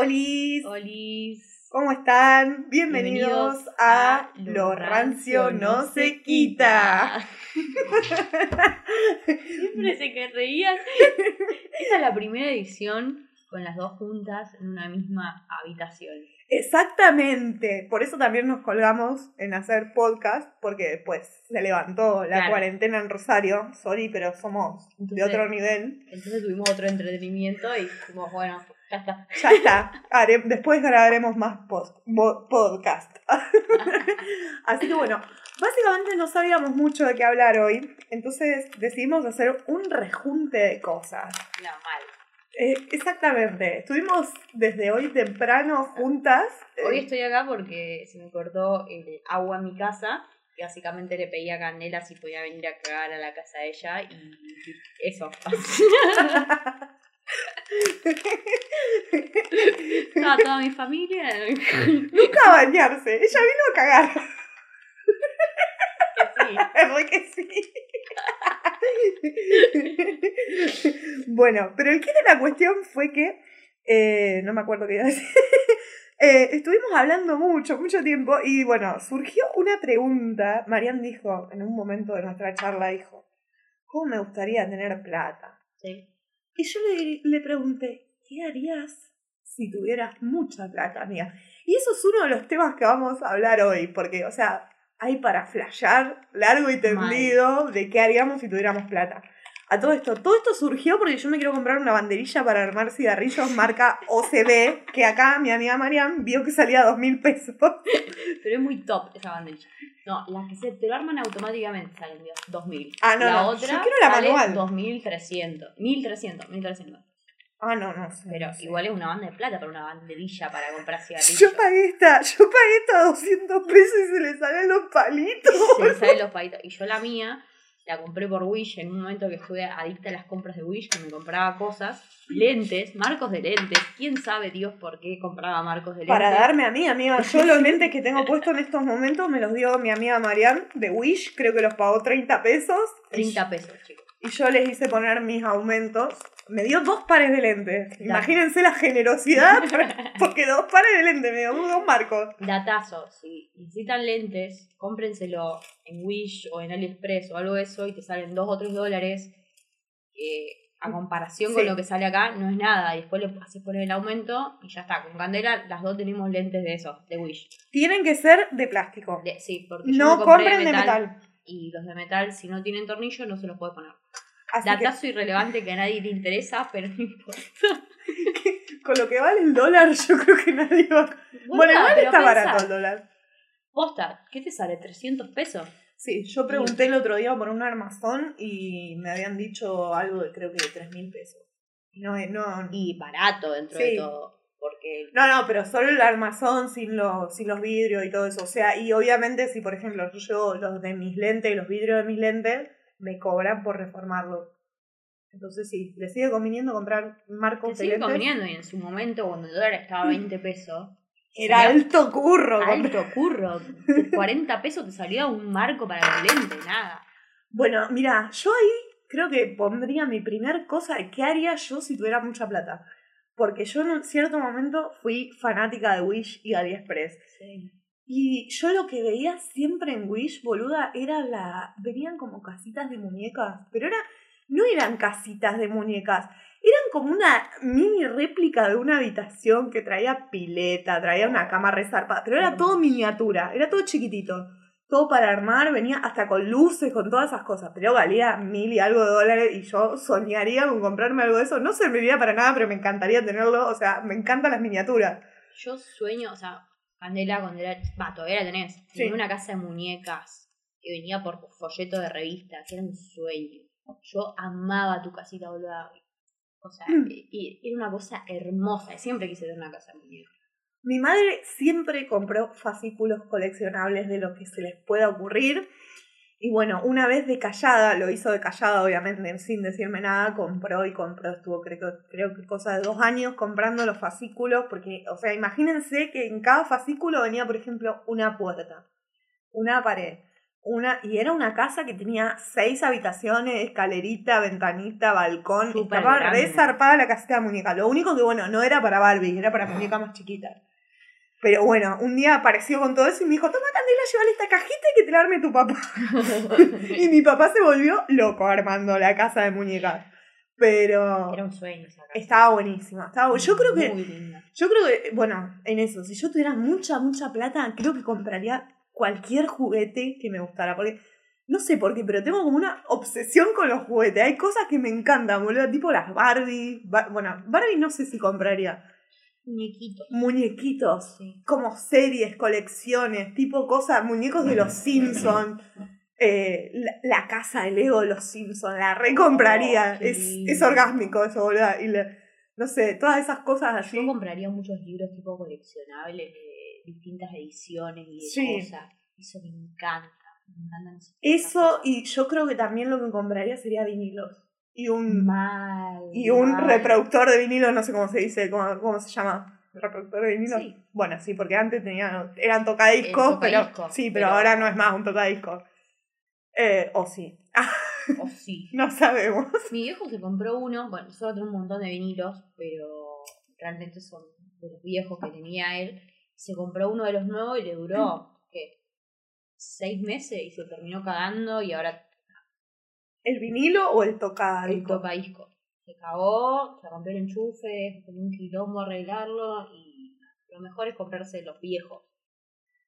Olis, Olis. ¿cómo están? Bienvenidos, Bienvenidos a a Lo rancio no se quita. Siempre se que reías. Esta es la primera edición con las dos juntas en una misma habitación. Exactamente, por eso también nos colgamos en hacer podcast, porque después se levantó la Claro. cuarentena en Rosario, sorry, pero somos de otro nivel. Entonces tuvimos otro entretenimiento y dijimos, bueno, ya está. Ya está, después grabaremos más post, podcast. Así que bueno, básicamente no sabíamos mucho de qué hablar hoy, entonces decidimos hacer un rejunte de cosas. No, mal. Eh, exactamente, estuvimos desde hoy temprano juntas. eh, Hoy estoy acá porque se me cortó el agua en mi casa. Y básicamente le pedí a Canela si podía venir a cagar a la casa de ella y eso. Estaba toda mi familia. Nunca a bañarse, ella vino a cagar. Sí. Re que sí. bueno, pero el que de la cuestión fue que, eh, no me acuerdo qué iba a decir, Eh, estuvimos hablando mucho, mucho tiempo y bueno, surgió una pregunta, Marian dijo, en un momento de nuestra charla, dijo, ¿cómo me gustaría tener plata? Sí. Y yo le, le pregunté, ¿qué harías si tuvieras mucha plata, amiga? Y eso es uno de los temas que vamos a hablar hoy, porque, o sea, hay para flashear largo y tendido de qué haríamos si tuviéramos plata. A todo esto, todo esto surgió porque yo me quiero comprar una banderilla para armar cigarrillos marca OCB, que acá mi amiga Marian vio que salía dos mil pesos. Pero es muy top esa banderilla. No, las que se te lo arman automáticamente salen de 2000. Ah, no, la no, otra yo quiero la sale manual. 2300. 1300, 1300. Ah, no, no sé. Pero no sé. igual es una banda de plata para una banderilla para comprar cigarrillos. Yo pagué esta, yo pagué esta 200 pesos y se le salen los palitos. Se le salen los palitos. Y yo la mía la compré por Wish en un momento que estuve adicta a las compras de Wish, que me compraba cosas, lentes, marcos de lentes. ¿Quién sabe Dios por qué compraba marcos de lentes? Para darme a mí, amiga. Yo los lentes que tengo puestos en estos momentos me los dio mi amiga Marian de Wish. Creo que los pagó 30 pesos. 30 pesos, chicos. Y yo les hice poner mis aumentos. Me dio dos pares de lentes. Imagínense la generosidad. Porque dos pares de lentes, me dio dos marcos. Datazo, si necesitan lentes, cómprenselo en Wish o en AliExpress o algo de eso y te salen 2 o 3 dólares. que a comparación con lo que sale acá, no es nada. Y después le haces poner el aumento y ya está. Con Candela, las dos tenemos lentes de eso, de Wish. Tienen que ser de plástico. De- sí, porque yo No compré compren de metal. Y los de metal, si no tienen tornillo, no se los puede poner. Así que Datazo irrelevante que a nadie le interesa, pero no importa. con lo que vale el dólar, yo creo que nadie va. Bueno, igual pero está pensá, barato el dólar. Posta, ¿qué te sale? ¿300 pesos? Sí, yo pregunté el otro día por un armazón y me habían dicho algo de creo que de 3 mil pesos. No, no, Y barato dentro Sí. de todo. Porque no, no, pero solo el armazón sin los, sin los vidrios y todo eso. O sea, y obviamente si por ejemplo yo llevo los de mis lentes y los vidrios de mis lentes, me cobran por reformarlo. Entonces sí, le sigue conviniendo comprar marcos de sigue lentes. conveniendo. Y en su momento, cuando el dólar estaba a 20 pesos, Era alto curro. alto curro. De 40 pesos te salía un marco para los lentes, nada. Bueno, mira, yo ahí creo que pondría mi primer cosa qué haría yo si tuviera mucha plata. Porque yo en un cierto momento fui fanática de Wish y AliExpress. Y yo lo que veía siempre en Wish, boluda, era la. Venían como casitas de muñecas. Pero era. No eran casitas de muñecas. Eran como una mini réplica de una habitación que traía pileta, traía una cama resarpada. Pero era todo miniatura, era todo chiquitito. Todo para armar, venía hasta con luces, con todas esas cosas. Pero valía mil y algo de dólares y yo soñaría con comprarme algo de eso. No serviría para nada, pero me encantaría tenerlo. O sea, me encantan las miniaturas. Yo sueño, o sea, Candela cuando era. Va, todavía la tenés. Sí. Tenía una casa de muñecas que venía por folleto de revista, que era un sueño. Yo amaba tu casita, boluda. O sea, Mm. y, y era una cosa hermosa. Siempre quise tener una casa de muñecas. Mi madre siempre compró fascículos coleccionables de lo que se les pueda ocurrir. Y bueno, una vez de callada, lo hizo de callada obviamente, sin decirme nada, compró y compró, estuvo creo, que- creo que cosa de dos años comprando los fascículos, porque, o sea, imagínense que en cada fascículo venía, por ejemplo, una puerta, una pared, una, y era una casa que tenía seis habitaciones, escalerita, ventanita, balcón. Súper Estaba grande. re zarpada la casita de muñeca. Lo único que, bueno, no era para Barbie, era para muñecas más chiquitas. Pero bueno, un día apareció con todo eso y me dijo, toma Candela, llévale esta cajita y que te la arme tu papá. y mi papá se volvió loco armando la casa de muñecas. Pero Era un sueño esa casa. estaba buenísima. Estaba bu- Yo creo que Muy linda. yo creo que, bueno, en eso, si yo tuviera mucha, mucha plata, creo que compraría cualquier juguete que me gustara. Porque, no sé por qué, pero tengo como una obsesión con los juguetes. Hay cosas que me encantan, boludo. Tipo las Barbie. Ba- bueno, Barbie no sé si compraría. Muñequito. Muñequitos. Sí. Como series, colecciones, tipo cosas, muñecos de los Simpsons. Eh, la, la casa de Lego de los Simpsons, la recompraría. Oh, es, es orgásmico eso, boludo. Y la- no sé, todas esas cosas así. Yo compraría muchos libros tipo coleccionables de distintas ediciones y de Sí. cosas. Eso me encanta. Me encantan Eso, cosas. y yo creo que también lo que compraría sería vinilos. Y un, Mal. y un mal. reproductor de vinilo, no sé cómo se dice, cómo, cómo se llama. ¿Reproductor de vinilo? Sí. Bueno, sí, porque antes tenían, eran tocadiscos, pero, sí, pero, pero- ahora no es más un tocadiscos. Eh, o sí. O sí. no sabemos. Mi viejo se compró uno, bueno, solo tiene un montón de vinilos, pero realmente son de los viejos que tenía él. Se compró uno de los nuevos y le duró, ¿qué? Seis meses y se terminó cagando y ahora ¿El vinilo o el el tocadiscos? tocadisco. Se cagó, se rompió el enchufe, con un quilombo arreglarlo y lo mejor es comprarse los viejos.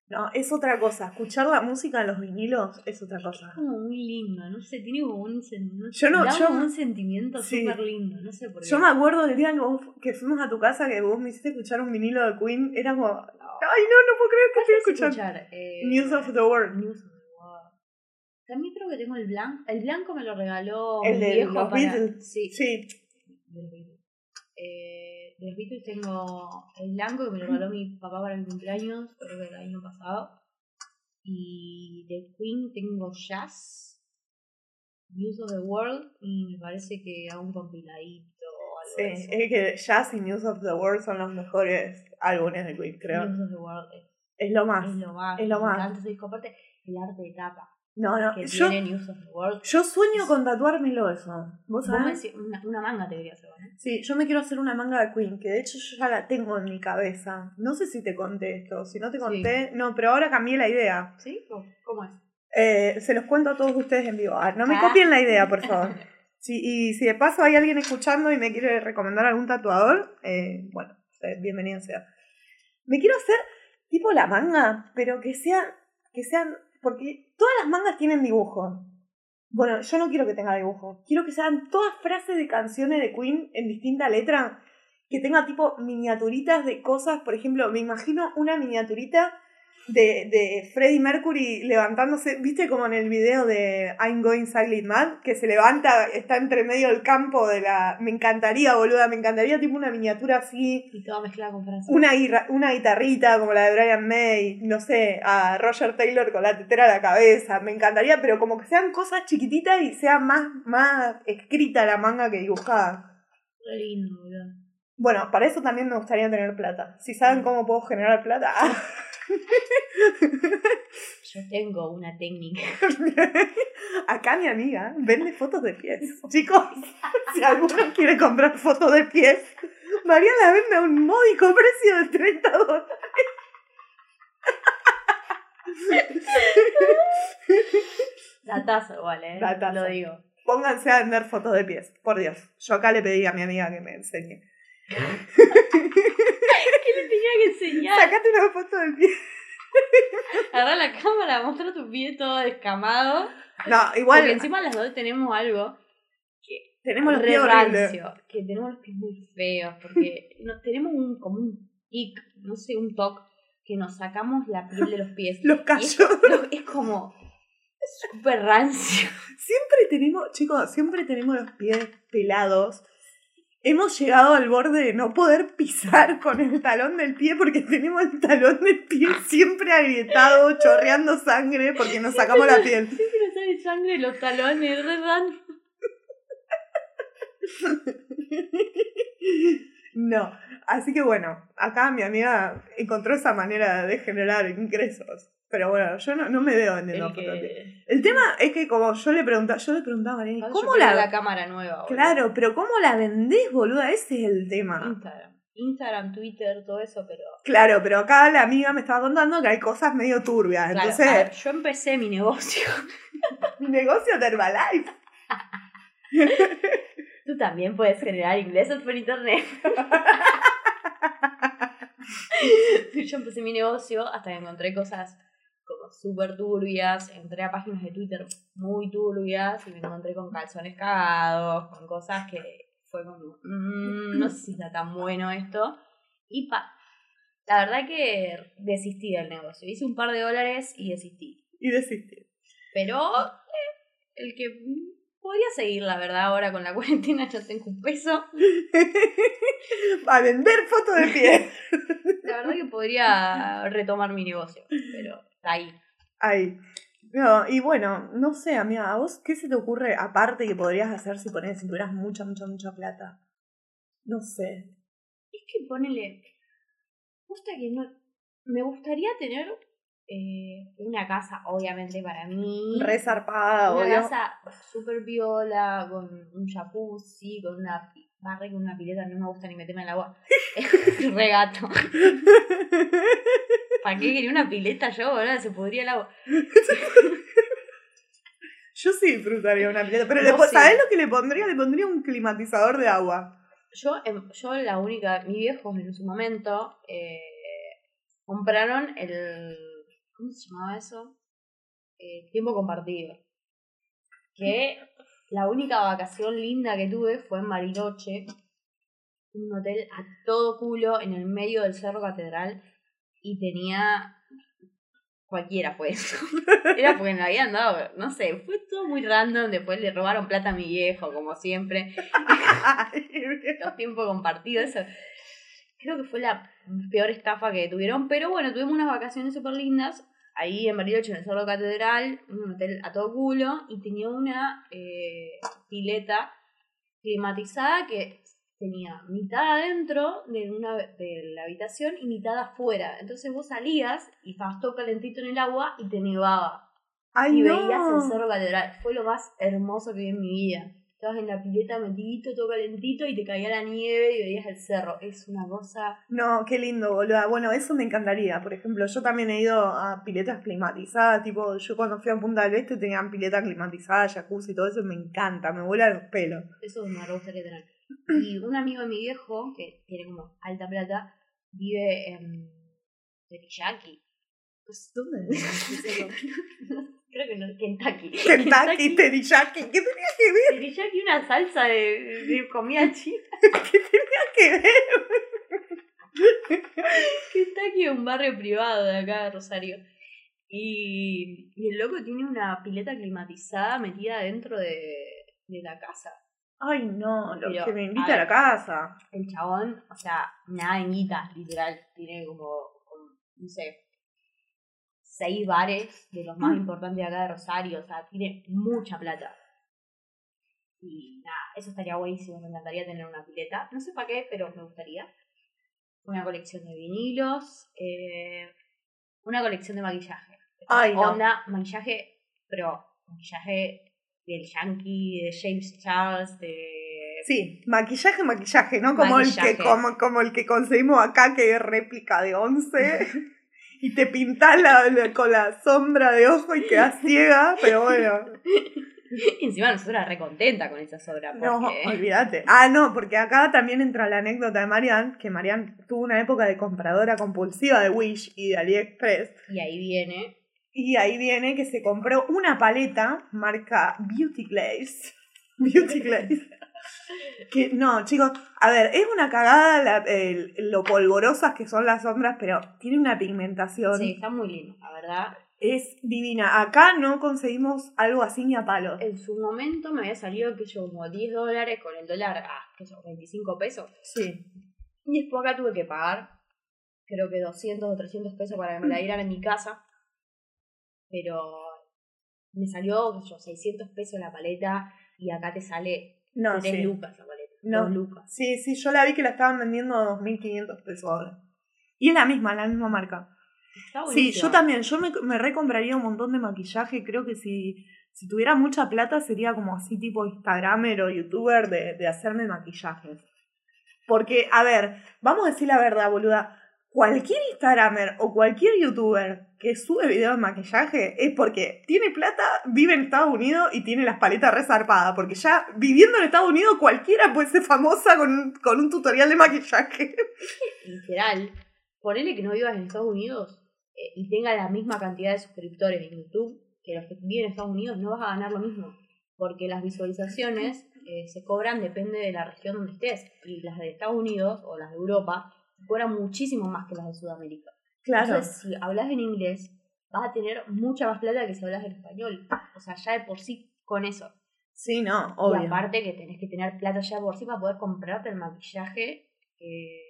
No, es otra cosa. Escuchar la música en los vinilos es otra cosa. Es como muy lindo, no sé, tiene como un, sen- no Yo no- da yo- como un sentimiento sí. súper lindo, no sé por qué. Yo me acuerdo del día que, vos- que fuimos a tu casa que vos me hiciste escuchar un vinilo de Queen. Era como, ay, no, no puedo creer que estoy escuchando. escuchar eh, News of the World. News of the World. También creo que tengo el blanco. El blanco me lo regaló El mi de viejo los para. Beatles. Sí, Sí, de los Beatles. Eh, de los Beatles tengo el blanco que me lo regaló mi papá para mi cumpleaños, creo que el año pasado. Y de Queen tengo Jazz, News of the World, y me parece que hago un compiladito o algo sí. Es que Jazz y News of the World son los mejores álbumes de Queen, creo. News of the World es, Es lo más. es lo más. es lo me más. encanta ese disco. Aparte, el arte de tapa No, no. que Yo, tiene News of the World. yo sueño con tatuármelo eso. ¿Vos Vos sabés? una, una manga te quería hacer, ¿no? Sí, yo me quiero hacer una manga de Queen, que de hecho yo ya la tengo en mi cabeza. No sé si te conté esto. Si no te Sí. conté, no, pero ahora cambié la idea. ¿Sí? ¿Cómo- ¿Cómo es? Eh, se los cuento a todos ustedes en vivo. Ah, no me Ah. copien la idea, por favor. Sí, y si de paso hay alguien escuchando y me quiere recomendar algún tatuador, eh, bueno, eh, bienvenido sea. Me quiero hacer tipo la manga, pero que sean, que sean, porque todas las mangas tienen dibujo. Bueno, yo no quiero que tenga dibujo. Quiero que sean todas frases de canciones de Queen en distinta letra. Que tenga tipo miniaturitas de cosas. Por ejemplo, me imagino una miniaturita de, de Freddie Mercury levantándose. ¿Viste como en el video de I'm Going Silent Mad? Que se levanta, está entre medio del campo de la. Me encantaría, boluda. Me encantaría tipo una miniatura así. Y toda mezclada con frases. Una, una guitarrita como la de Brian May, no sé, a Roger Taylor con la tetera a la cabeza. Me encantaría, pero como que sean cosas chiquititas y sea más, más escrita la manga que dibujada. Re lindo, boludo. Bueno, para eso también me gustaría tener plata. Si saben cómo puedo generar plata. Yo tengo una técnica. Acá mi amiga vende fotos de pies. Chicos, si alguno quiere comprar fotos de pies, María la vende a un módico precio de 30 dólares. Datazo igual, ¿eh? Datazo. Lo digo. Pónganse a vender fotos de pies, por Dios. Yo acá le pedí a mi amiga que me enseñe. ¿Qué le tenía que enseñar? Sacate una foto del pie. Agarrar la cámara, mostrar tu pie todo descamado. No, Porque igual encima las dos tenemos algo tenemos los pies rancio, que tenemos los pies muy feos, porque no, tenemos un, como un tic, no sé, un toque, que nos sacamos la piel de los pies. Los es, callos. lo- es como súper rancio. Siempre tenemos, chicos, siempre tenemos los pies pelados. Hemos llegado al borde de no poder pisar con el talón del pie porque tenemos el talón del pie siempre agrietado, chorreando sangre porque nos sacamos la piel. Siempre nos sale sangre los talones, rancio. No, así que bueno, acá mi amiga encontró esa manera de generar ingresos. Pero bueno, yo no, no me veo vendiendo que... El tema es que como yo le preguntaba, yo le preguntaba a Mariana, Yo ¿cómo la, la cámara nueva? boludo. Claro, pero ¿cómo la vendés, boluda? Ese es el tema. Instagram. Instagram, Twitter, todo eso, pero... Claro, pero acá la amiga me estaba contando que hay cosas medio turbias. Claro, Entonces, a ver, yo empecé mi negocio. mi negocio de Herbalife. Tú también puedes generar ingresos por internet. Yo empecé mi negocio hasta que encontré cosas como súper turbias. Entré a páginas de Twitter muy turbias y me encontré con calzones cagados, con cosas que fue como, "Mm, no sé si está tan bueno esto. Y pa, la verdad que desistí del negocio. Hice un par de dólares y desistí. Y desistí. Pero eh, el que podría seguir, la verdad, ahora con la cuarentena yo tengo un peso. a vender fotos de pies. La verdad que podría retomar mi negocio, pero ahí. Ahí. No, y bueno, no sé, amiga, ¿a vos qué se te ocurre aparte que podrías hacer si pones, si tuvieras mucha, mucha, mucha plata? No sé. Es que ponele. Gusta que no. Me gustaría tener eh, una casa, obviamente, para mí. Re zarpada, una obvio. casa súper viola, con un jacuzzi, con una barre con una pileta, no me gusta ni meterme en el agua. Re gato. ¿Para qué quería una pileta yo, boludo? Se podría el agua. Yo sí disfrutaría una pileta, pero No le, po- sé. ¿sabés lo que le pondría? Le pondría un climatizador de agua. Yo, em, yo la única, mis viejos en su momento eh, compraron el, ¿cómo se llamaba eso? Eh, tiempo compartido. Que la única vacación linda que tuve fue en Mariloche, un hotel a todo culo en el medio del Cerro Catedral y tenía cualquiera fue eso. Era porque me habían dado, no sé, fue todo muy random, después le robaron plata a mi viejo, como siempre los tiempos compartidos, eso. Creo que fue la peor estafa que tuvieron, pero bueno, tuvimos unas vacaciones súper lindas. Ahí en Bariloche, en el Cerro Catedral, un hotel a todo culo, y tenía una eh, pileta climatizada que tenía mitad adentro de, una, de la habitación y mitad afuera. Entonces vos salías y estabas todo calentito en el agua y te nevaba. Ay, y no. veías el Cerro Catedral. Fue lo más hermoso que vi en mi vida. Estabas en la pileta metidito, todo calentito y te caía la nieve y veías el cerro. Es una cosa. No, qué lindo, boluda. Bueno, eso me encantaría. Por ejemplo, yo también he ido a piletas climatizadas. Tipo, yo cuando fui a Punta del Este tenían pileta climatizada, jacuzzi y todo eso. Me encanta, me vuela los pelos. Eso me re gustaría tener. Y un amigo de mi viejo, que tiene como alta plata, vive en Teriyaki. Pues, ¿Dónde? Creo que no, Kentucky. Kentucky, teriyaki. ¿Qué tenía que ver? Teriyaki, una salsa de, de comida china. ¿Qué tenía que ver? Kentucky es un barrio privado de acá de Rosario. Y, y el loco tiene una pileta climatizada metida dentro de, de la casa. Ay, no, lo Pero, que me a invita a, la casa. El chabón, o sea, nada en guita, literal. Tiene como, como, no sé, seis bares de los más Mm. importantes de acá de Rosario. O sea, tiene mucha plata. Y nada, eso estaría buenísimo. Me encantaría tener una pileta. No sé para qué, pero me gustaría. Una colección de vinilos. eh, una colección de maquillaje. Ay, no. Onda, maquillaje, pero maquillaje del Yankee, de James Charles, de Sí, maquillaje, maquillaje, ¿no? Como el que como, como el que conseguimos acá que es réplica de 11 y te pintás la, la- con la sombra de ojo y quedás ciega, pero bueno, encima nosotros re contenta con esa sobra. Porque... no, olvídate. Ah, no, porque acá también entra la anécdota de Marianne, que Marianne tuvo una época de compradora compulsiva de Wish y de AliExpress. Y ahí viene. Y ahí viene que se compró una paleta marca Beauty Glaze. Beauty Glaze. Que no, chicos, a ver, es una cagada la- el- lo polvorosas que son las sombras, pero tiene una pigmentación. Sí, está muy lindo, la verdad. Es divina. Acá no conseguimos algo así ni a palo. En su momento me había salido que yo como 10 dólares con el dólar, ah, que son 25 pesos. Sí. Y después acá tuve que pagar, creo que 200 o 300 pesos para que me la dieran en mi casa. Pero me salió, yo, 600 pesos la paleta y acá te sale No, 3 sí. lucas la paleta. No. 2 lucas. Sí, sí, yo la vi que la estaban vendiendo a 2.500 pesos ahora. Y es la misma, la misma marca. Está Sí, yo también, yo me, me recompraría un montón de maquillaje, creo que si, si tuviera mucha plata sería como así tipo Instagramer o YouTuber de, de hacerme maquillajes. Porque, a ver, vamos a decir la verdad, boluda, cualquier Instagramer o cualquier YouTuber que sube videos de maquillaje es porque tiene plata, vive en Estados Unidos y tiene las paletas resarpadas, porque ya viviendo en Estados Unidos cualquiera puede ser famosa con, con un tutorial de maquillaje. Literal. Ponele que no vivas en Estados Unidos eh, y tenga la misma cantidad de suscriptores en YouTube que los que viven en Estados Unidos, no vas a ganar lo mismo. Porque las visualizaciones eh, se cobran depende de la región donde estés. Y las de Estados Unidos o las de Europa cobran muchísimo más que las de Sudamérica. Entonces, si hablas en inglés, vas a tener mucha más plata que si hablas en español. O sea, ya de por sí con eso. Sí, no, Y obvio. aparte que tenés que tener plata ya de por sí para poder comprarte el maquillaje. eh,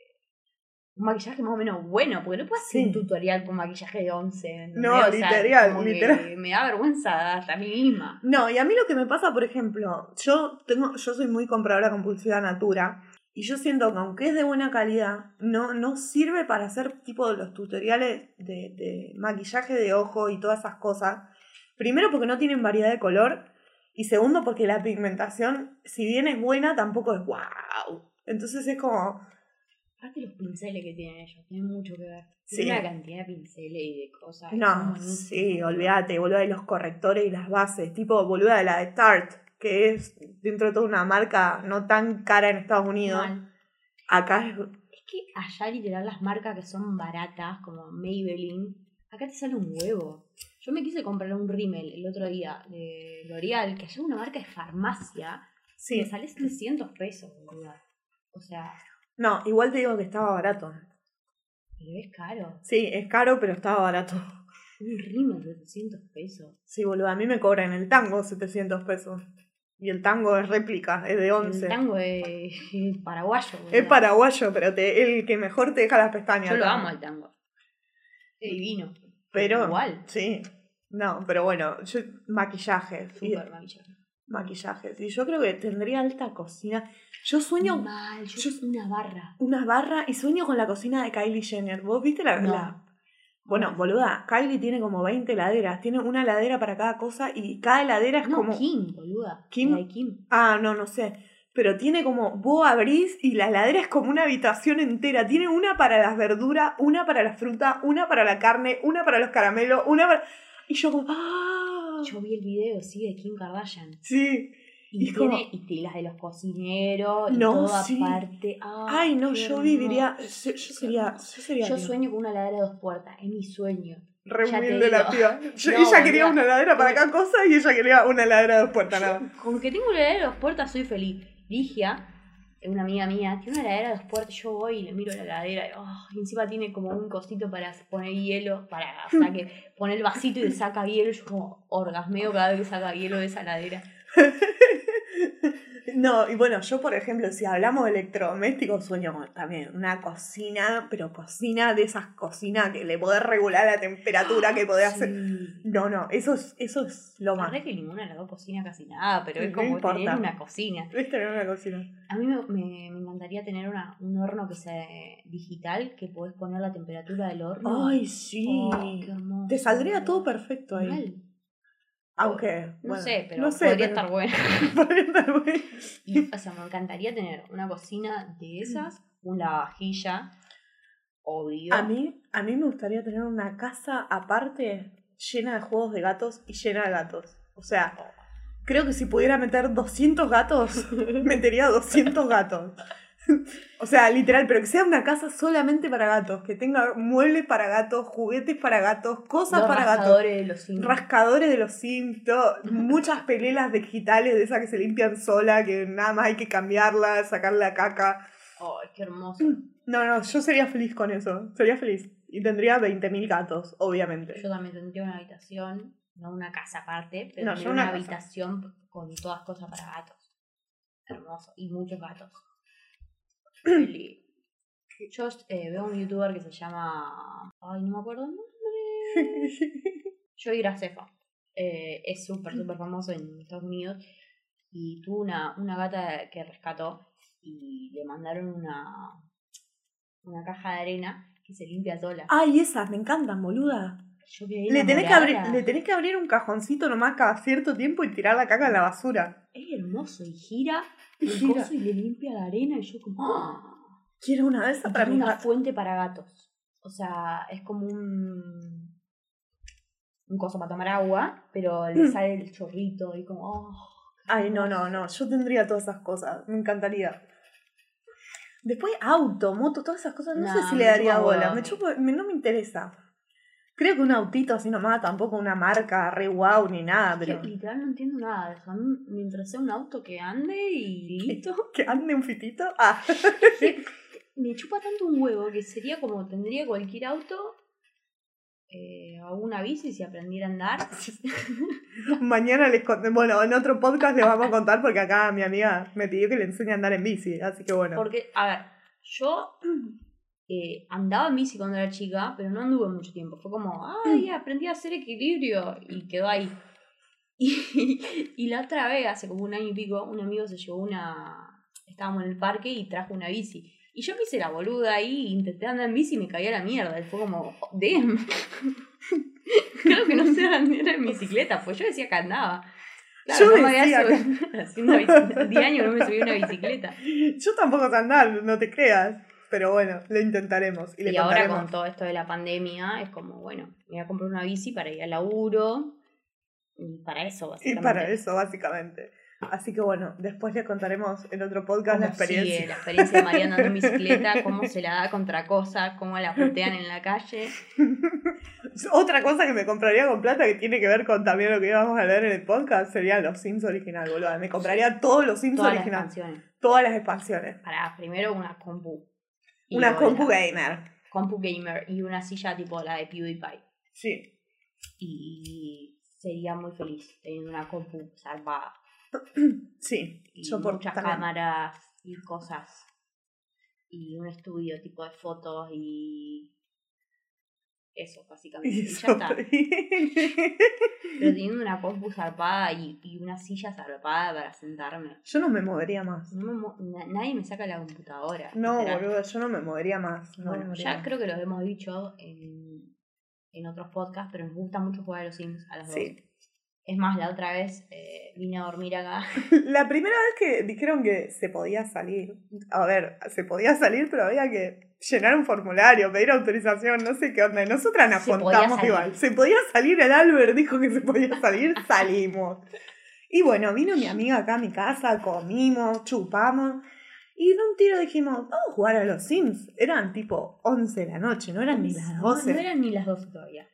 un maquillaje más o menos bueno, porque no puedes hacer Sí. un tutorial con maquillaje de 11. ¿entendés? No, O sea, literal, literal. Me da vergüenza hasta a mí misma. No, y a mí lo que me pasa, por ejemplo, yo tengo, yo soy muy compradora compulsiva Natura. Y yo siento que aunque es de buena calidad, no, no sirve para hacer tipo los tutoriales de, de maquillaje de ojo y todas esas cosas. Primero porque no tienen variedad de color. Y segundo porque la pigmentación, si bien es buena, tampoco es wow. Entonces es como, Aparte los pinceles que tienen ellos, tienen mucho que ver. Sí. Tienen una cantidad de pinceles y de cosas. no, sí, olvídate, boluda de los correctores y las bases. Tipo, boluda de la de Tarte, que es dentro de toda una marca no tan cara en Estados Unidos. Mal. Acá es Es que allá literal las marcas que son baratas, como Maybelline, acá te sale un huevo. Yo me quise comprar un rímel el otro día de L'Oreal, que allá es una marca de farmacia, Sí. me sale 300 pesos, boluda. O sea, No, igual te digo que estaba barato. pero es caro. Sí, es caro, pero estaba barato. Un rímel de 300 pesos. Sí, boludo, a mí me cobran el tango 700 pesos. Y el tango es réplica, es de 11. El tango es, paraguayo. ¿verdad? Es paraguayo, pero te, el que mejor te deja las pestañas. Yo lo amo al tango. Es divino. Igual. Sí. No, pero bueno, yo, maquillajes. Súper y, maquillaje. Maquillajes. Y yo creo que tendría alta cocina. Yo sueño. Mal, yo, yo, una barra. Una barra y sueño con la cocina de Kylie Jenner. ¿Vos viste la, no. bueno, boluda, Kylie tiene como 20 laderas, tiene una ladera para cada cosa y cada ladera es no, como 15. ¿Kim? Ah, no, no sé. Pero tiene como, vos abrís y la ladera es como una habitación entera. Tiene una para las verduras, una para la fruta, una para la carne, una para los caramelos, una para... Y yo como, ¡ah! Yo vi el video, sí, de Kim Kardashian. Sí. Y, y tiene como... y las de los cocineros no, y aparte. Ay, no, yo viviría. Yo, sería. Yo, sería yo sueño con una ladera de dos puertas, es mi sueño. Re humilde la piba. Yo- No, ella quería una heladera para cada cosa y ella quería una heladera de dos puertas nada. Con que tengo una heladera de dos puertas soy feliz. Ligia, una amiga mía, tiene una heladera de dos puertas. Yo voy y le miro la heladera y, oh, y encima tiene como un cosito para poner hielo, para, o sea, que pone el vasito y le saca hielo. Yo como orgasmeo cada vez que saca hielo de esa heladera. No, y bueno, yo por ejemplo, si hablamos de electrodomésticos, sueño con también una cocina, pero cocina de esas cocinas que le podés regular la temperatura, que podés hacer... No, no, eso es, eso es lo más. Arre que ninguna de las dos cocina casi nada, pero es No como importa. tener una cocina. Es tener una cocina. A mí me, me, me encantaría tener una, un horno que sea digital, que podés poner la temperatura del horno. Ay, sí. Oh. Te saldría todo perfecto ahí. Mal. Aunque, No bueno, sé, pero no sé, podría pero- estar bueno. podría estar bueno. Y, o sea, me encantaría tener una cocina de esas, un lavavajilla, obvio. A mí, a mí me gustaría tener una casa aparte llena de juegos de gatos y llena de gatos. O sea, creo que si pudiera meter 200 gatos, metería 200 gatos. O sea, literal, pero que sea una casa solamente para gatos, que tenga muebles para gatos, juguetes para gatos, cosas Los para gatos, rascadores de los Sims. rascadores de los Sims, todo, muchas pelelas digitales de esas que se limpian sola, que nada más hay que cambiarla, sacarle la caca. Ay, qué hermoso. No, no, yo sería feliz con eso, sería feliz. Y tendría 20.000 gatos, obviamente. Yo también tendría una habitación, no una casa aparte, pero No, una, habitación con todas cosas para gatos. Hermoso. Y muchos gatos. Yo eh, veo un youtuber que se llama. Ay, no me acuerdo el nombre. Joy Gracefa. Eh, es súper, súper famoso en Estados Unidos. Y tuvo una, una gata que rescató y le mandaron una, una caja de arena que se limpia sola. Ay, esas me encantan, boluda. Yo Le tenés, que abrir, le tenés que abrir un cajoncito nomás cada cierto tiempo y tirar la caca en la basura. Es hermoso y gira el gira. coso y le limpia la arena y yo como... ¡ah! Quiero una de esas para mi una gato. fuente para gatos. O sea, es como un... Un coso para tomar agua, pero le Mm. sale el chorrito y como... oh, qué Ay, no, no, no. Yo tendría todas esas cosas. Me encantaría. Después auto, moto, todas esas cosas. No, sé si le daría bola. Me chupa- me- no me interesa. Creo que un autito así nomás, tampoco una marca re guau ni nada, Es que pero literal no entiendo nada de eso. A mientras sea un auto que ande y listo, que ande un fitito. Ah, me chupa tanto un huevo que sería como tendría cualquier auto eh, o una bici si aprendiera a andar. mañana les conté. Bueno, en otro podcast les vamos a contar porque acá mi amiga me pidió que le enseñe a andar en bici. Así que bueno. Porque, a ver, yo eh, andaba en bici cuando era chica, pero no anduve mucho tiempo. Fue como, ay, aprendí a hacer equilibrio y quedó ahí. Y, y la otra vez, hace como un año y pico, un amigo se llevó una... Estábamos en el parque y trajo una bici. Y yo me hice la boluda ahí, intenté andar en bici y me caí a la mierda. Y fue como, oh, damn. Creo que no sé andar en bicicleta, pues yo decía que andaba. Claro, Yo no me había decía que- subido- haciendo bici- 10 años no me subí una bicicleta. Yo tampoco sé andar, no te creas. Pero bueno, lo intentaremos. Y, le Y ahora con todo esto de la pandemia, es como, bueno, me voy a comprar una bici para ir al laburo. Y para eso, Y básicamente. para eso, básicamente. Así que bueno, después les contaremos en otro podcast la Cómo sigue experiencia. la experiencia de Mariana andando en bicicleta, cómo se la da contra cosas, cómo la putean en la calle. Otra cosa que me compraría con plata que tiene que ver con también lo que íbamos a leer en el podcast serían los Sims original, boludo. Me compraría todos los Sims Todas las originales. expansiones. Todas las expansiones. Para primero una compu. Una compu la- gamer. Compu gamer y una silla tipo la de PewDiePie. Sí. Y sería muy feliz teniendo una compu salvada. Sí. y Yo por muchas también. cámaras y cosas y un estudio tipo de fotos y eso básicamente Y y eso- ya está pero teniendo una compu zarpada y, y una silla zarpada para sentarme Yo no me movería más. no me mo- na- nadie me saca la computadora No, literal. boludo, yo no me movería más. No me Bueno, movería ya más. creo que lo hemos dicho en, en otros podcasts pero nos gusta mucho jugar a los Sims a los Sí. dos es más la otra vez eh, vine a dormir acá La primera vez que dijeron que se podía salir, a ver, se podía salir, pero había que llenar un formulario, pedir autorización, no sé qué onda. Y Nosotras nos salir. igual. Se podía salir, el Albert dijo que se podía salir, salimos. Y bueno, vino mi amiga acá a mi casa, comimos, chupamos. Y de un tiro dijimos, vamos a jugar a los Sims. Eran tipo 11 de la noche, no eran ni las No, 12. no eran ni las 12 todavía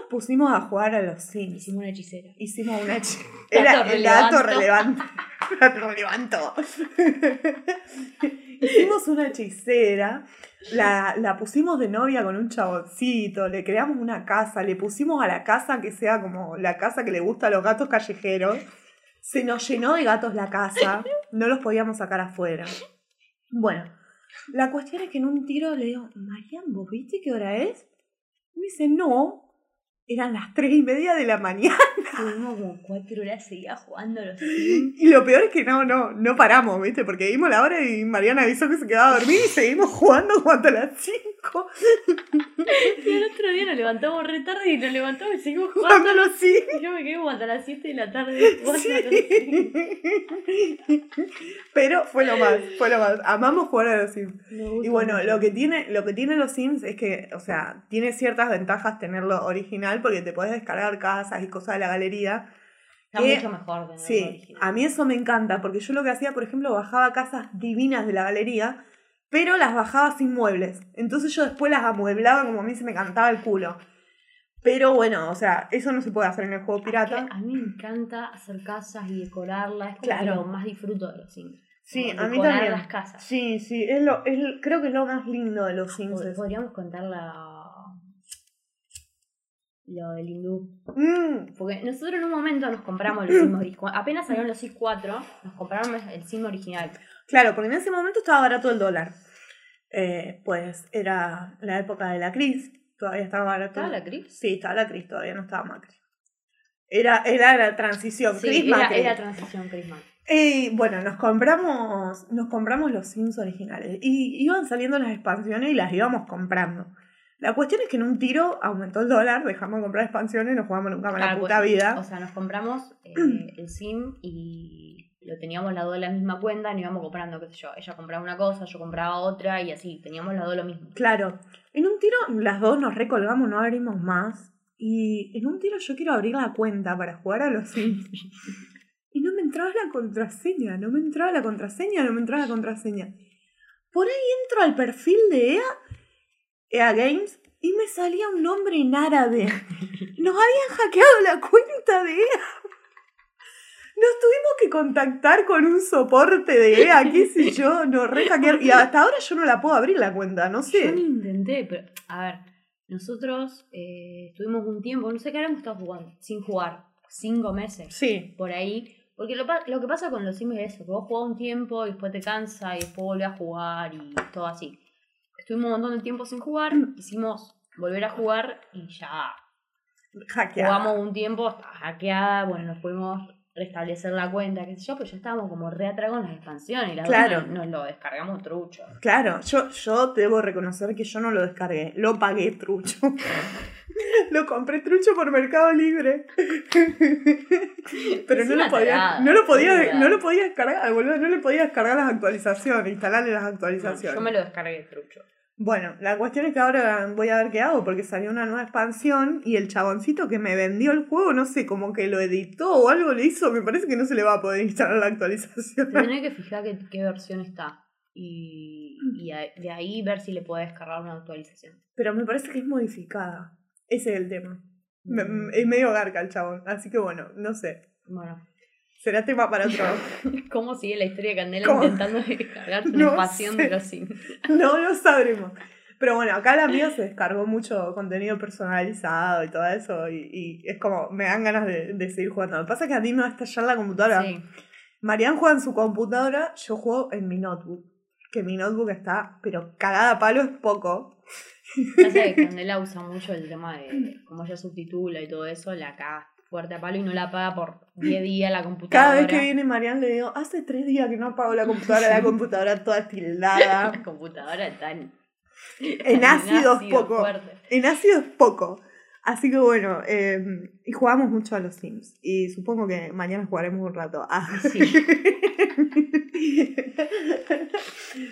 Nos pusimos a jugar a los Sims. hicimos una hechicera Hicimos una ch- Dato Era el dato relevante. Dato relevanto. Hicimos una hechicera. La, la pusimos de novia con un chaboncito. Le creamos una casa. Le pusimos a la casa que sea como la casa que le gusta a los gatos callejeros. Se nos llenó de gatos la casa. No los podíamos sacar afuera. Bueno, la cuestión es que en un tiro le digo, Marian, ¿vos viste qué hora es? Y me dice, no. Eran las tres y media de la mañana. Estuvimos como cuatro horas seguidas jugando los Sims. Y lo peor es que no, no, no paramos, ¿viste? Porque vimos la hora y Mariana avisó que se quedaba a dormir y seguimos jugando hasta las 5. Y el otro día nos levantamos re tarde y nos levantamos y seguimos jugando. Y yo me quedé como hasta las 7 de la tarde. Sí. Pero fue lo más, fue lo más. Amamos jugar a los Sims. Y bueno, mucho. lo que tiene, lo que tiene los Sims es que, o sea, tiene ciertas ventajas tenerlo original porque te puedes descargar casas y cosas de la galería. Está que- mucho mejor Sí, original. a mí eso me encanta, porque yo lo que hacía, por ejemplo, bajaba casas divinas de la galería, pero las bajaba sin muebles. Entonces yo después las amueblaba como a mí se me cantaba el culo. Pero bueno, o sea, eso no se puede hacer en el juego Que pirata. a mí me encanta hacer casas y decorarlas. Es como Claro. que lo más disfruto de los Sims. Sí, a mí también. las casas. Sí, sí, es lo, es, creo que es lo más lindo de los Sims. Pod- es- Podríamos contar la... lo del hindú. Mm, Porque nosotros en un momento nos compramos los Sims originales. Apenas salieron los Sims 4, nos compramos el Sim original. claro, porque en ese momento estaba barato el dólar. Eh, pues era la época de la crisis, todavía estaba barato. ¿Estaba la Cris? Sí, estaba la Cris, todavía no estaba Macri. Era, era la transición, Sí, Cris era, Macri. era transición Crisman. Y bueno, nos compramos, nos compramos los Sims originales. Y iban saliendo las expansiones y las íbamos comprando. La cuestión es que en un tiro aumentó el dólar, dejamos de comprar expansiones no jugamos nunca más la Claro, puta pues, vida. O sea, nos compramos eh, el SIM y lo teníamos las dos en la misma cuenta y nos íbamos comprando, qué sé yo. Ella compraba una cosa, yo compraba otra y así, teníamos las dos lo mismo. Claro, en un tiro las dos nos recolgamos, no abrimos más. Y en un tiro yo quiero abrir la cuenta para jugar a los Sims. Y no me entraba la contraseña, no me entraba la contraseña, no me entraba la contraseña. Por ahí entro al perfil de EA, EA Games, y me salía un nombre en árabe. Nos habían hackeado la cuenta de EA. Nos tuvimos que contactar con un soporte de EA, qué sé yo, nos re hackearon. Y hasta ahora yo no la puedo abrir la cuenta, no sé. Yo ni intenté, pero a ver, nosotros eh, estuvimos un tiempo, no sé qué habíamos estado jugando, sin jugar, cinco meses, Sí, por ahí. Porque lo que pasa con los sims es eso, que vos jugás un tiempo y después te cansa y después volvés a jugar y todo así. Estuvimos un montón de tiempo sin jugar, quisimos volver a jugar y ya hackeada. jugamos un tiempo, estaba hackeada, bueno, nos pudimos restablecer la cuenta, qué sé yo, pero ya estábamos como re atrás con las expansiones y la Claro. verdad nos lo descargamos trucho. Claro, yo, yo debo reconocer que yo no lo descargué, lo pagué trucho. lo compré trucho por Mercado Libre. Pero Es no lo, podía, no, lo podía, no lo podía descargar, boludo, no le podía descargar las actualizaciones, instalarle las No, actualizaciones. yo me lo descargué trucho. Bueno, la cuestión es que ahora voy a ver qué hago porque salió una nueva expansión y el chaboncito que me vendió el juego, no sé, como que lo editó o algo le hizo, me parece que no se le va a poder instalar la actualización. Te tenés que fijar qué, qué versión está. Y, y a- de ahí ver si le podés descargar una actualización. Pero me parece que es modificada. Ese es el tema. Me- Mm, me- es medio garca el chabón, así que bueno, no sé. Bueno, Será tema para otro. ¿cómo sigue la historia de Candela ¿Cómo? intentando descargar No expansión sé. de los Sims? no lo sabremos. Pero bueno, acá la mía se descargó mucho contenido personalizado y todo eso. Y, y es como, me dan ganas de, de seguir jugando. Lo que pasa es que a mí me va a estallar la computadora. Sí. Marian juega en su computadora, yo juego en mi notebook. Que mi notebook está, pero cagada a palo es poco. Pasa que Candela usa mucho el tema de como ella subtitula y todo eso, la caga fuerte a palo y no la paga por 10 días la computadora. Cada vez que viene Marian le digo, hace tres días que no apago la computadora, la computadora toda tildada. La computadora está en, En ácido es poco. fuerte. En ácido es poco. Así que bueno, eh, y jugamos mucho a los Sims. Y supongo que mañana jugaremos un rato. Ah. Sí.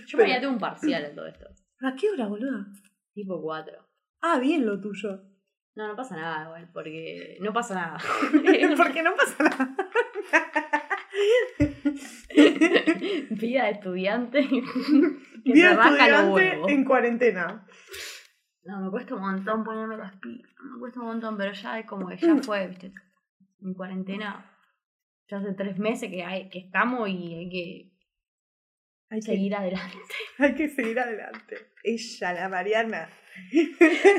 Yo mañana tengo un parcial en todo esto. ¿A qué hora, boludo? Tipo 4. Ah, bien lo tuyo. No, no pasa nada igual, porque no pasa nada. Porque no pasa nada. Vida de estudiante. que Vida estudiante en cuarentena. No, me cuesta un montón ponerme las pilas. Me cuesta un montón, pero ya es como que ya fue, viste. En cuarentena. Ya hace tres meses que, hay, que estamos y hay que Hay que, seguir adelante. hay que seguir adelante. Ella, la Mariana.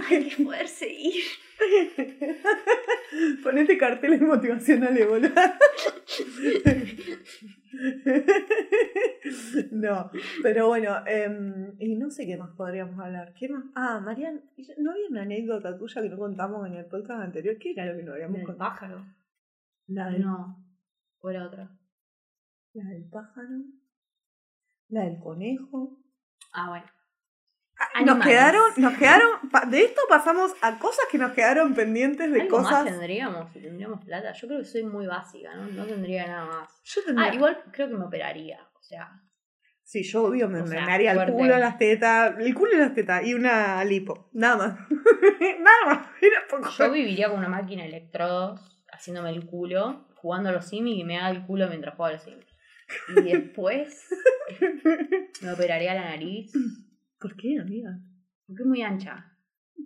hay que poder seguir. Ponete carteles motivacionales, boludo. No, pero bueno, em, y no sé qué más podríamos hablar. ¿Qué más? Ah, Marian, ¿no había una anécdota tuya que no contamos en el podcast anterior? ¿Qué era lo que no habíamos ¿El contado? pájaro? La del, No. O era otra. la del pájaro, la del conejo. Ah, bueno. Nos Animales. quedaron, nos quedaron, de esto pasamos a cosas que nos quedaron pendientes de Algo más cosas. tendríamos si tendríamos plata. Yo creo que soy muy básica, ¿no? No tendría nada más. Yo tendría- Ah, igual creo que me operaría. O sea, Sí, yo obvio me, me- haría el culo, las tetas, el culo y las tetas y una lipo, nada más. nada más, era poco. yo viviría con una máquina de electrodos haciéndome el culo, jugando a los sims y me haga el culo mientras juego a los sims. Y después me operaría la nariz, ¿Por qué, amiga? porque es muy ancha.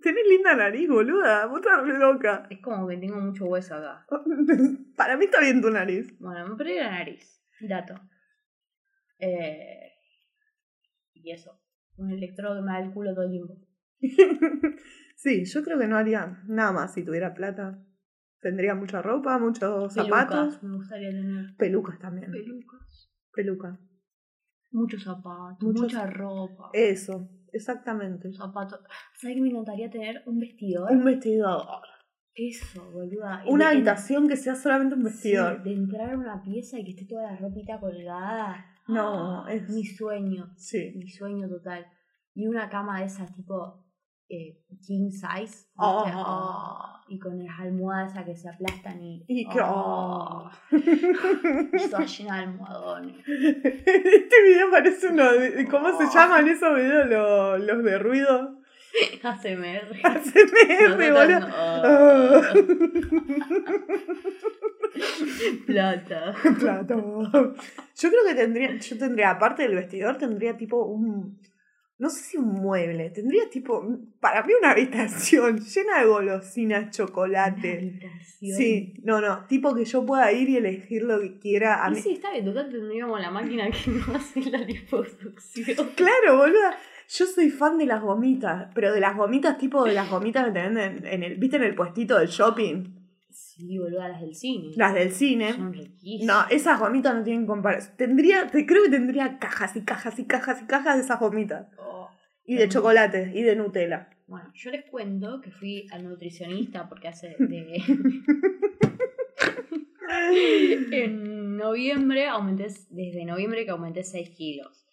Tenés linda nariz, boluda, vos estás re loca. Es como que tengo mucho hueso acá. Para mí está bien tu nariz. Bueno, me operaría la nariz. Dato. Eh, y eso. Un electrodo que me da el culo todo el tiempo. sí, yo creo que no haría nada más si tuviera plata. Tendría mucha ropa, muchos zapatos. Pelucas, me gustaría tener. Pelucas también. Pelucas. Pelucas. Muchos zapatos, Muchos- mucha ropa. Eso, exactamente. Zapatos. ¿Sabes que me encantaría tener un vestidor? Un vestidor. Eso, boluda. Una habitación que sea solamente un sí, vestidor. de entrar a una pieza y que esté toda la ropita colgada. No, Ah, es- mi sueño. Sí. Mi sueño total. Y una cama de esas tipo eh, king size. ¿viste? Oh. Oh, y con las almohadas esas que se aplastan y. Y oh, de almohadones. Este video parece uno de. ¿Cómo se llaman esos videos? Los, los de ruido. ASMR, Nosotros boludo. Plata. Plato. Yo creo que tendría, yo tendría, aparte del vestidor, tendría tipo un, no sé si un mueble, tendría tipo, para mí una habitación llena de golosinas, chocolate. Habitación. Sí, no, no, tipo que yo pueda ir y elegir lo que quiera. A Y mí, sí, está bien, total tendríamos la máquina que nos hace la liposucción. Claro, boluda. Yo soy fan de las gomitas, pero de las gomitas tipo de las gomitas que te venden en el, ¿viste en el puestito del shopping? Sí, boludo, las del cine. Las del cine. Son riquísimas. No, esas gomitas no tienen comparación. Tendría, te, creo que tendría cajas y cajas y cajas y cajas de esas gomitas. Oh. Y de chocolate y de Nutella. Bueno, yo les cuento que fui al nutricionista porque hace de... en noviembre aumenté, desde noviembre que aumenté 6 kilos.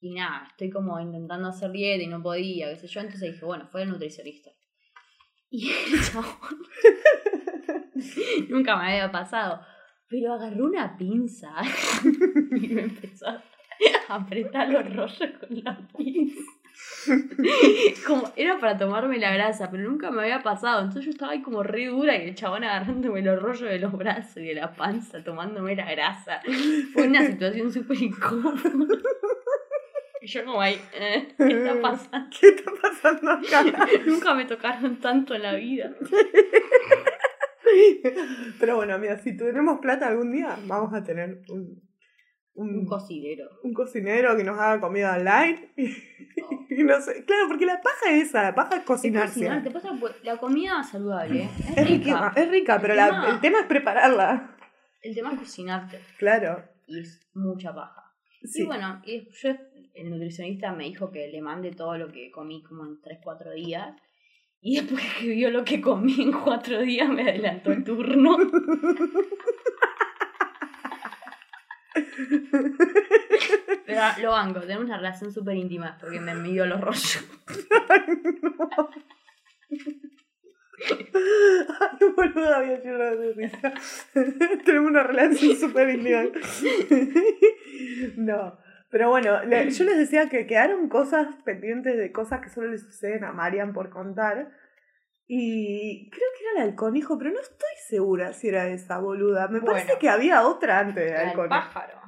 Y nada, estoy como intentando hacer dieta y no podía, qué sé yo. Entonces dije, bueno, fue el nutricionista. Y el chabón nunca me había pasado. Pero agarró una pinza y me empezó a apretar los rollos con la pinza. Como era para tomarme la grasa, pero nunca me había pasado. Entonces yo estaba ahí como re dura y el chabón agarrándome los rollos de los brazos y de la panza, tomándome la grasa. Fue una situación súper incómoda. Y yo como ahí, eh, ¿qué está pasando? ¿Qué está pasando acá? Nunca me tocaron tanto en la vida. Pero bueno, mira, si tenemos plata algún día, vamos a tener un, un, Un cocinero. un cocinero que nos haga comida online. Y, no sé. Claro, porque la paja es esa, la paja es cocinarse. Cocinar, te pasa pues, la comida saludable. Es, Es rica. rica, es rica, pero El la- tema- el tema es prepararla. El tema es cocinarte. Claro. Y es mucha paja. Sí. Y bueno, yo, el nutricionista me dijo que le mande todo lo que comí como en 3-4 días. Y después que vio lo que comí en 4 días me adelantó el turno. Pero lo banco, tenemos una relación súper íntima porque me midió los rollos. Ay, boluda, había llorado de risa. Tenemos una relación súper íntima. no. Pero bueno, le- yo les decía que quedaron cosas pendientes de cosas que solo le suceden a Marian por contar. Y creo que era la del conejo, pero no estoy segura si era esa, boluda. Me parece que había otra antes de la del conejo. pájaro.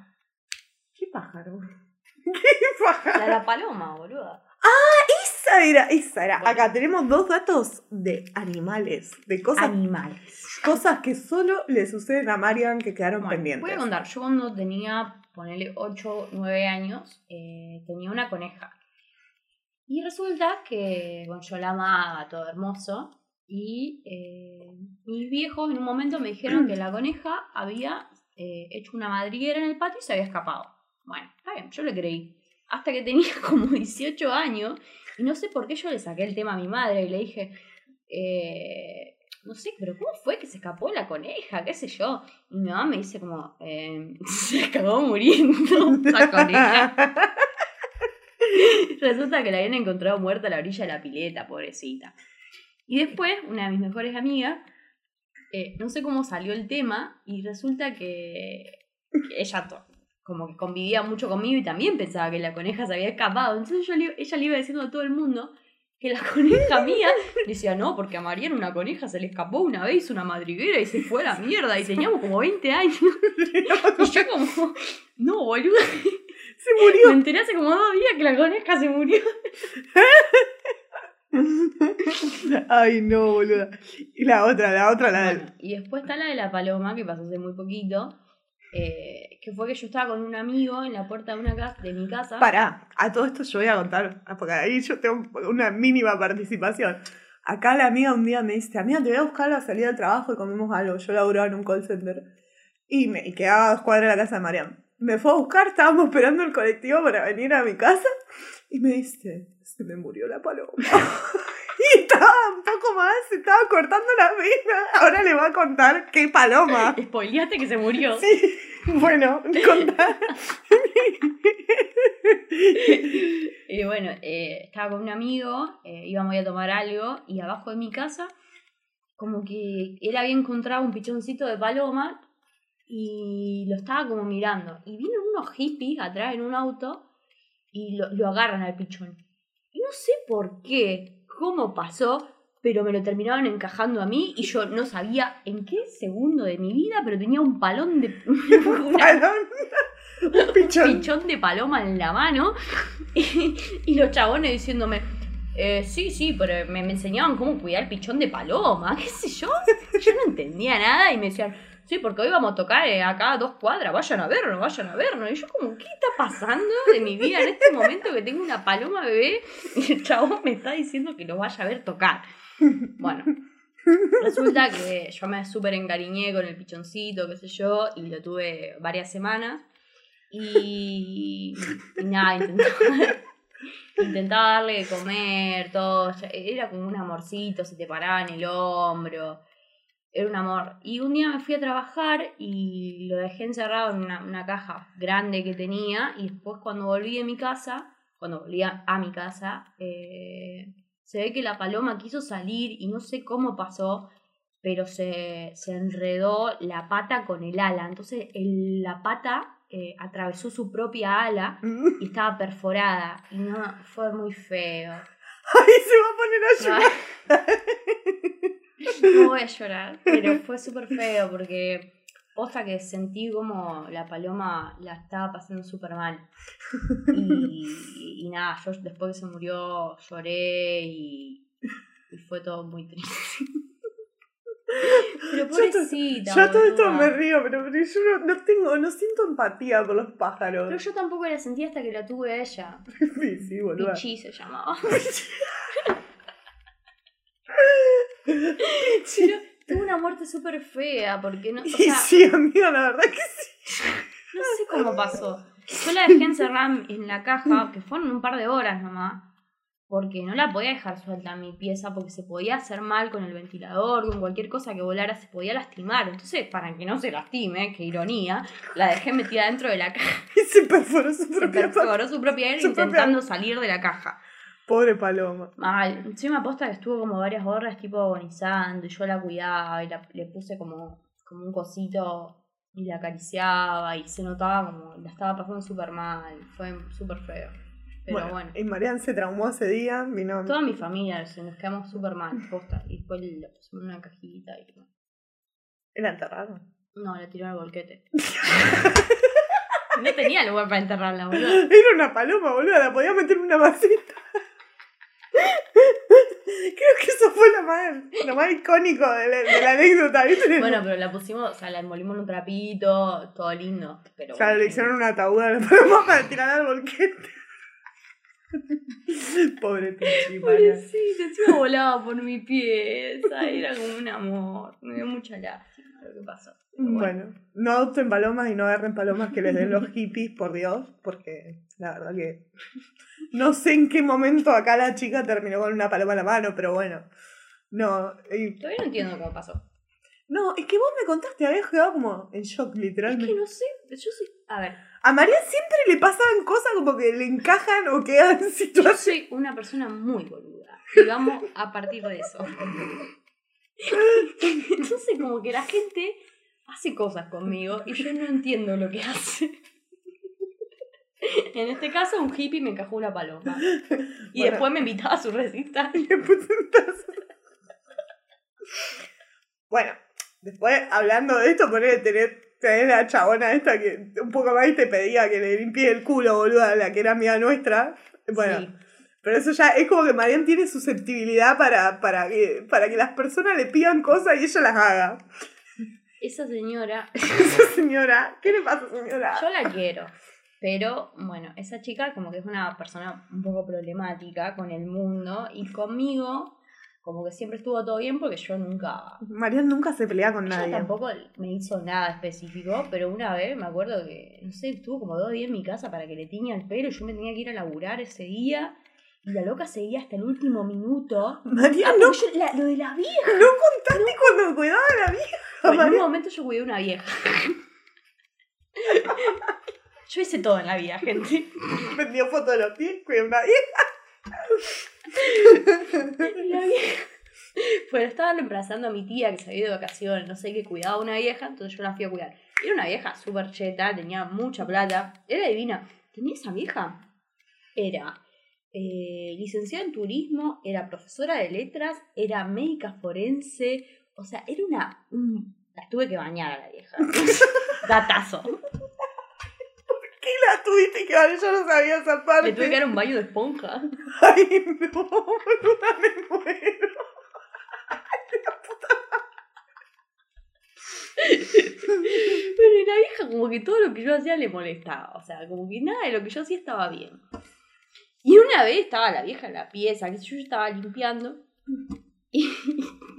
¿Qué pájaro? ¿Qué pájaro? La de la paloma, boluda. Esa era, esa era. Bueno. Acá tenemos dos datos de animales, de cosas Animales. Cosas que solo le suceden a Marian que quedaron Bueno, pendientes. Voy a contar, yo cuando tenía, ponele 8, 9 años, eh, tenía una coneja. Y resulta que, bueno, yo la amaba, todo hermoso. Y eh, mis viejos en un momento me dijeron que la coneja había eh, hecho una madriguera en el patio y se había escapado. Bueno, está bien, yo le creí. Hasta que tenía como 18 años y no sé por qué yo le saqué el tema a mi madre y le dije, no sé, pero ¿cómo fue que se escapó la coneja? ¿Qué sé yo? Y mi mamá me dice como, eh, se acabó muriendo la coneja. Resulta que la habían encontrado muerta a la orilla de la pileta, pobrecita. Y después, una de mis mejores amigas, eh, no sé cómo salió el tema, y resulta que, ella como que convivía mucho conmigo y también pensaba que la coneja se había escapado. Entonces yo le- ella le iba diciendo a todo el mundo que la coneja mía decía, no, porque a Mariana una coneja se le escapó una vez, una madriguera y se fue a la mierda y teníamos como 20 años. Y yo como, no, boludo, Se me murió. enteré hace como dos días que la coneja se murió. Ay, no, boluda. Y la otra, la otra, la del. Bueno, y después está la de la paloma, que pasó hace muy poquito, eh, que fue que yo estaba con un amigo en la puerta de, una casa, de mi casa. Pará, a todo esto yo voy a contar, ah, porque ahí yo tengo una mínima participación. Acá la amiga un día me dice, amiga, te voy a buscar la salida del trabajo y comemos algo. Yo laburaba en un call center. Y me y quedaba a dos cuadras de la casa de Mariam. Me fue a buscar, estábamos esperando el colectivo para venir a mi casa. Y me dice, se me murió la paloma. y estaba un poco más, estaba cortando la vena. Ahora le va a contar qué paloma. Spoileaste que se murió. Sí, bueno, contá. Y bueno, eh, estaba con un amigo, eh, íbamos a tomar algo y abajo de mi casa, como que él había encontrado un pichoncito de paloma y lo estaba como mirando. Y vienen unos hippies atrás en un auto y lo, lo agarran al pichón. Y no sé por qué, cómo pasó, pero me lo terminaron encajando a mí y yo no sabía en qué segundo de mi vida, pero tenía un palón de. una- Palón. Un pichón. pichón de paloma en la mano y, y los chabones diciéndome, eh, sí, sí, pero me, me enseñaban cómo cuidar el pichón de paloma, qué sé yo. Yo no entendía nada y me decían, sí, porque hoy vamos a tocar eh, acá dos cuadras, vayan a vernos, vayan a vernos. Y yo como, ¿qué está pasando de mi vida en este momento que tengo una paloma bebé y el chabón me está diciendo que lo vaya a ver tocar? Bueno. Resulta que yo me súper encariñé con el pichoncito, qué sé yo, y lo tuve varias semanas. Y, nada, intentaba, intentaba darle de comer, todo. Era como un amorcito, se te paraba en el hombro. Era un amor. Y un día me fui a trabajar y lo dejé encerrado en una, una caja grande que tenía. Y después, cuando volví a mi casa, cuando volví a, a mi casa, eh, se ve que la paloma quiso salir y no sé cómo pasó, pero se, se enredó la pata con el ala. Entonces el- la pata eh, atravesó su propia ala y estaba perforada. Y no, fue muy feo. Ay, se va a poner a llorar. No voy a llorar, pero fue súper feo porque posta que sentí como la paloma la estaba pasando súper mal. Y, y nada, yo después que se murió lloré y, y fue todo muy triste. Pero Yo pobrecita. Yo a todo esto me río, pero, pero yo no, no tengo, no siento empatía por los pájaros. Pero yo tampoco la sentí hasta que la tuve a ella. Sí, sí, boluda. Pichi se llamaba. Pero tuvo una muerte súper fea porque no. O sea, sí, amiga, la verdad que sí. No sé cómo pasó. Yo la dejé encerrada en la caja, que fueron un par de horas nomás, porque no la podía dejar suelta en mi pieza, porque se podía hacer mal con el ventilador, con cualquier cosa que volara, se podía lastimar. Entonces, para que no se lastime, qué ironía, la dejé metida dentro de la caja. Y se perforó su Se propia pata. perforó su propia aire Su propia- intentando salir de la caja. Pobre paloma. Mal. Encima aposta que estuvo como varias horas tipo agonizando y yo la cuidaba y la- le puse como, como un cosito y la acariciaba y se notaba como la estaba pasando súper mal. Fue súper feo. Pero bueno. Y Marian se traumó ese día, vino. Toda mi familia se nos quedamos súper mal, posta. Y después la pusimos en una cajita y bueno. Era enterrado. No, la tiró al volquete. no tenía lugar para enterrarla, boludo. Era una paloma, boluda, la podía meter en una maceta. Creo que eso fue lo más, lo más icónico de la, de la anécdota, ¿viste? Bueno, pero la pusimos, o sea, la envolvimos en un trapito, todo lindo. Pero Claro, bueno. le hicieron una ataúd a la paloma para tirar al volquete. Pobre Pichi, Marian. Pobrecita, encima volaba por mi pieza, era como un amor. Me dio mucha lástima lo que pasó. Bueno, no adopten palomas y no agarren palomas que les den los hippies, por Dios, porque la verdad que no sé en qué momento acá la chica terminó con una paloma en la mano, pero bueno. No, y- Todavía no entiendo cómo pasó. no, es que vos me contaste, habías quedado como en shock, Es literalmente. que no sé, yo sí. A ver, A María siempre le pasaban cosas como que le encajan o quedan en yo situaciones. soy una persona muy boluda. Y vamos a partir de eso. Entonces, como que la gente hace cosas conmigo y yo no entiendo lo que hace. En este caso, un hippie me encajó una paloma. Y Bueno. después me invitaba a su recita. Le puse un tazo. Bueno, después hablando de esto, ponele tener, tener la chabona esta que un poco más te pedía que le limpie el culo, boluda, la que era amiga nuestra. Bueno, Sí. Pero eso ya es como que Marian tiene susceptibilidad para, para, que, para que las personas le pidan cosas y ella las haga. Esa señora Esa señora, ¿qué le pasa, señora? Yo la quiero. Pero, bueno, esa chica como que es una persona un poco problemática con el mundo y conmigo como que siempre estuvo todo bien porque yo nunca... Marian nunca se pelea con Ella nadie. tampoco me hizo nada específico, pero una vez me acuerdo que, no sé, estuvo como dos días en mi casa para que le tiña el pelo yo me tenía que ir a laburar ese día y la loca seguía hasta el último minuto. Marian, Ah, no, porque yo- la- lo de la vieja. no contaste cuando cuidaba a la vieja. Bueno, en un momento yo cuidé una vieja. Yo hice todo en la vida, gente. Vendió fotos de los pies con una vieja. La vieja. Pues estaba reemplazando a mi tía que se había ido de vacaciones, no sé qué, cuidaba a una vieja, entonces yo la fui a cuidar. Era una vieja súper cheta, tenía mucha plata, era divina. Tenía esa vieja. Era eh, licenciada en turismo, era profesora de letras, era médica forense, o sea, era una... un- la tuve que bañar a la vieja. Datazo. ¿Qué la tuviste que vale? Yo no sabía esa parte. Le tuve que dar un baño de esponja. Ay, no, boluda, me muero. Pero la vieja como que todo lo que yo hacía le molestaba. O sea, como que nada de lo que yo hacía estaba bien. Y una vez estaba la vieja en la pieza, que yo estaba limpiando. Y,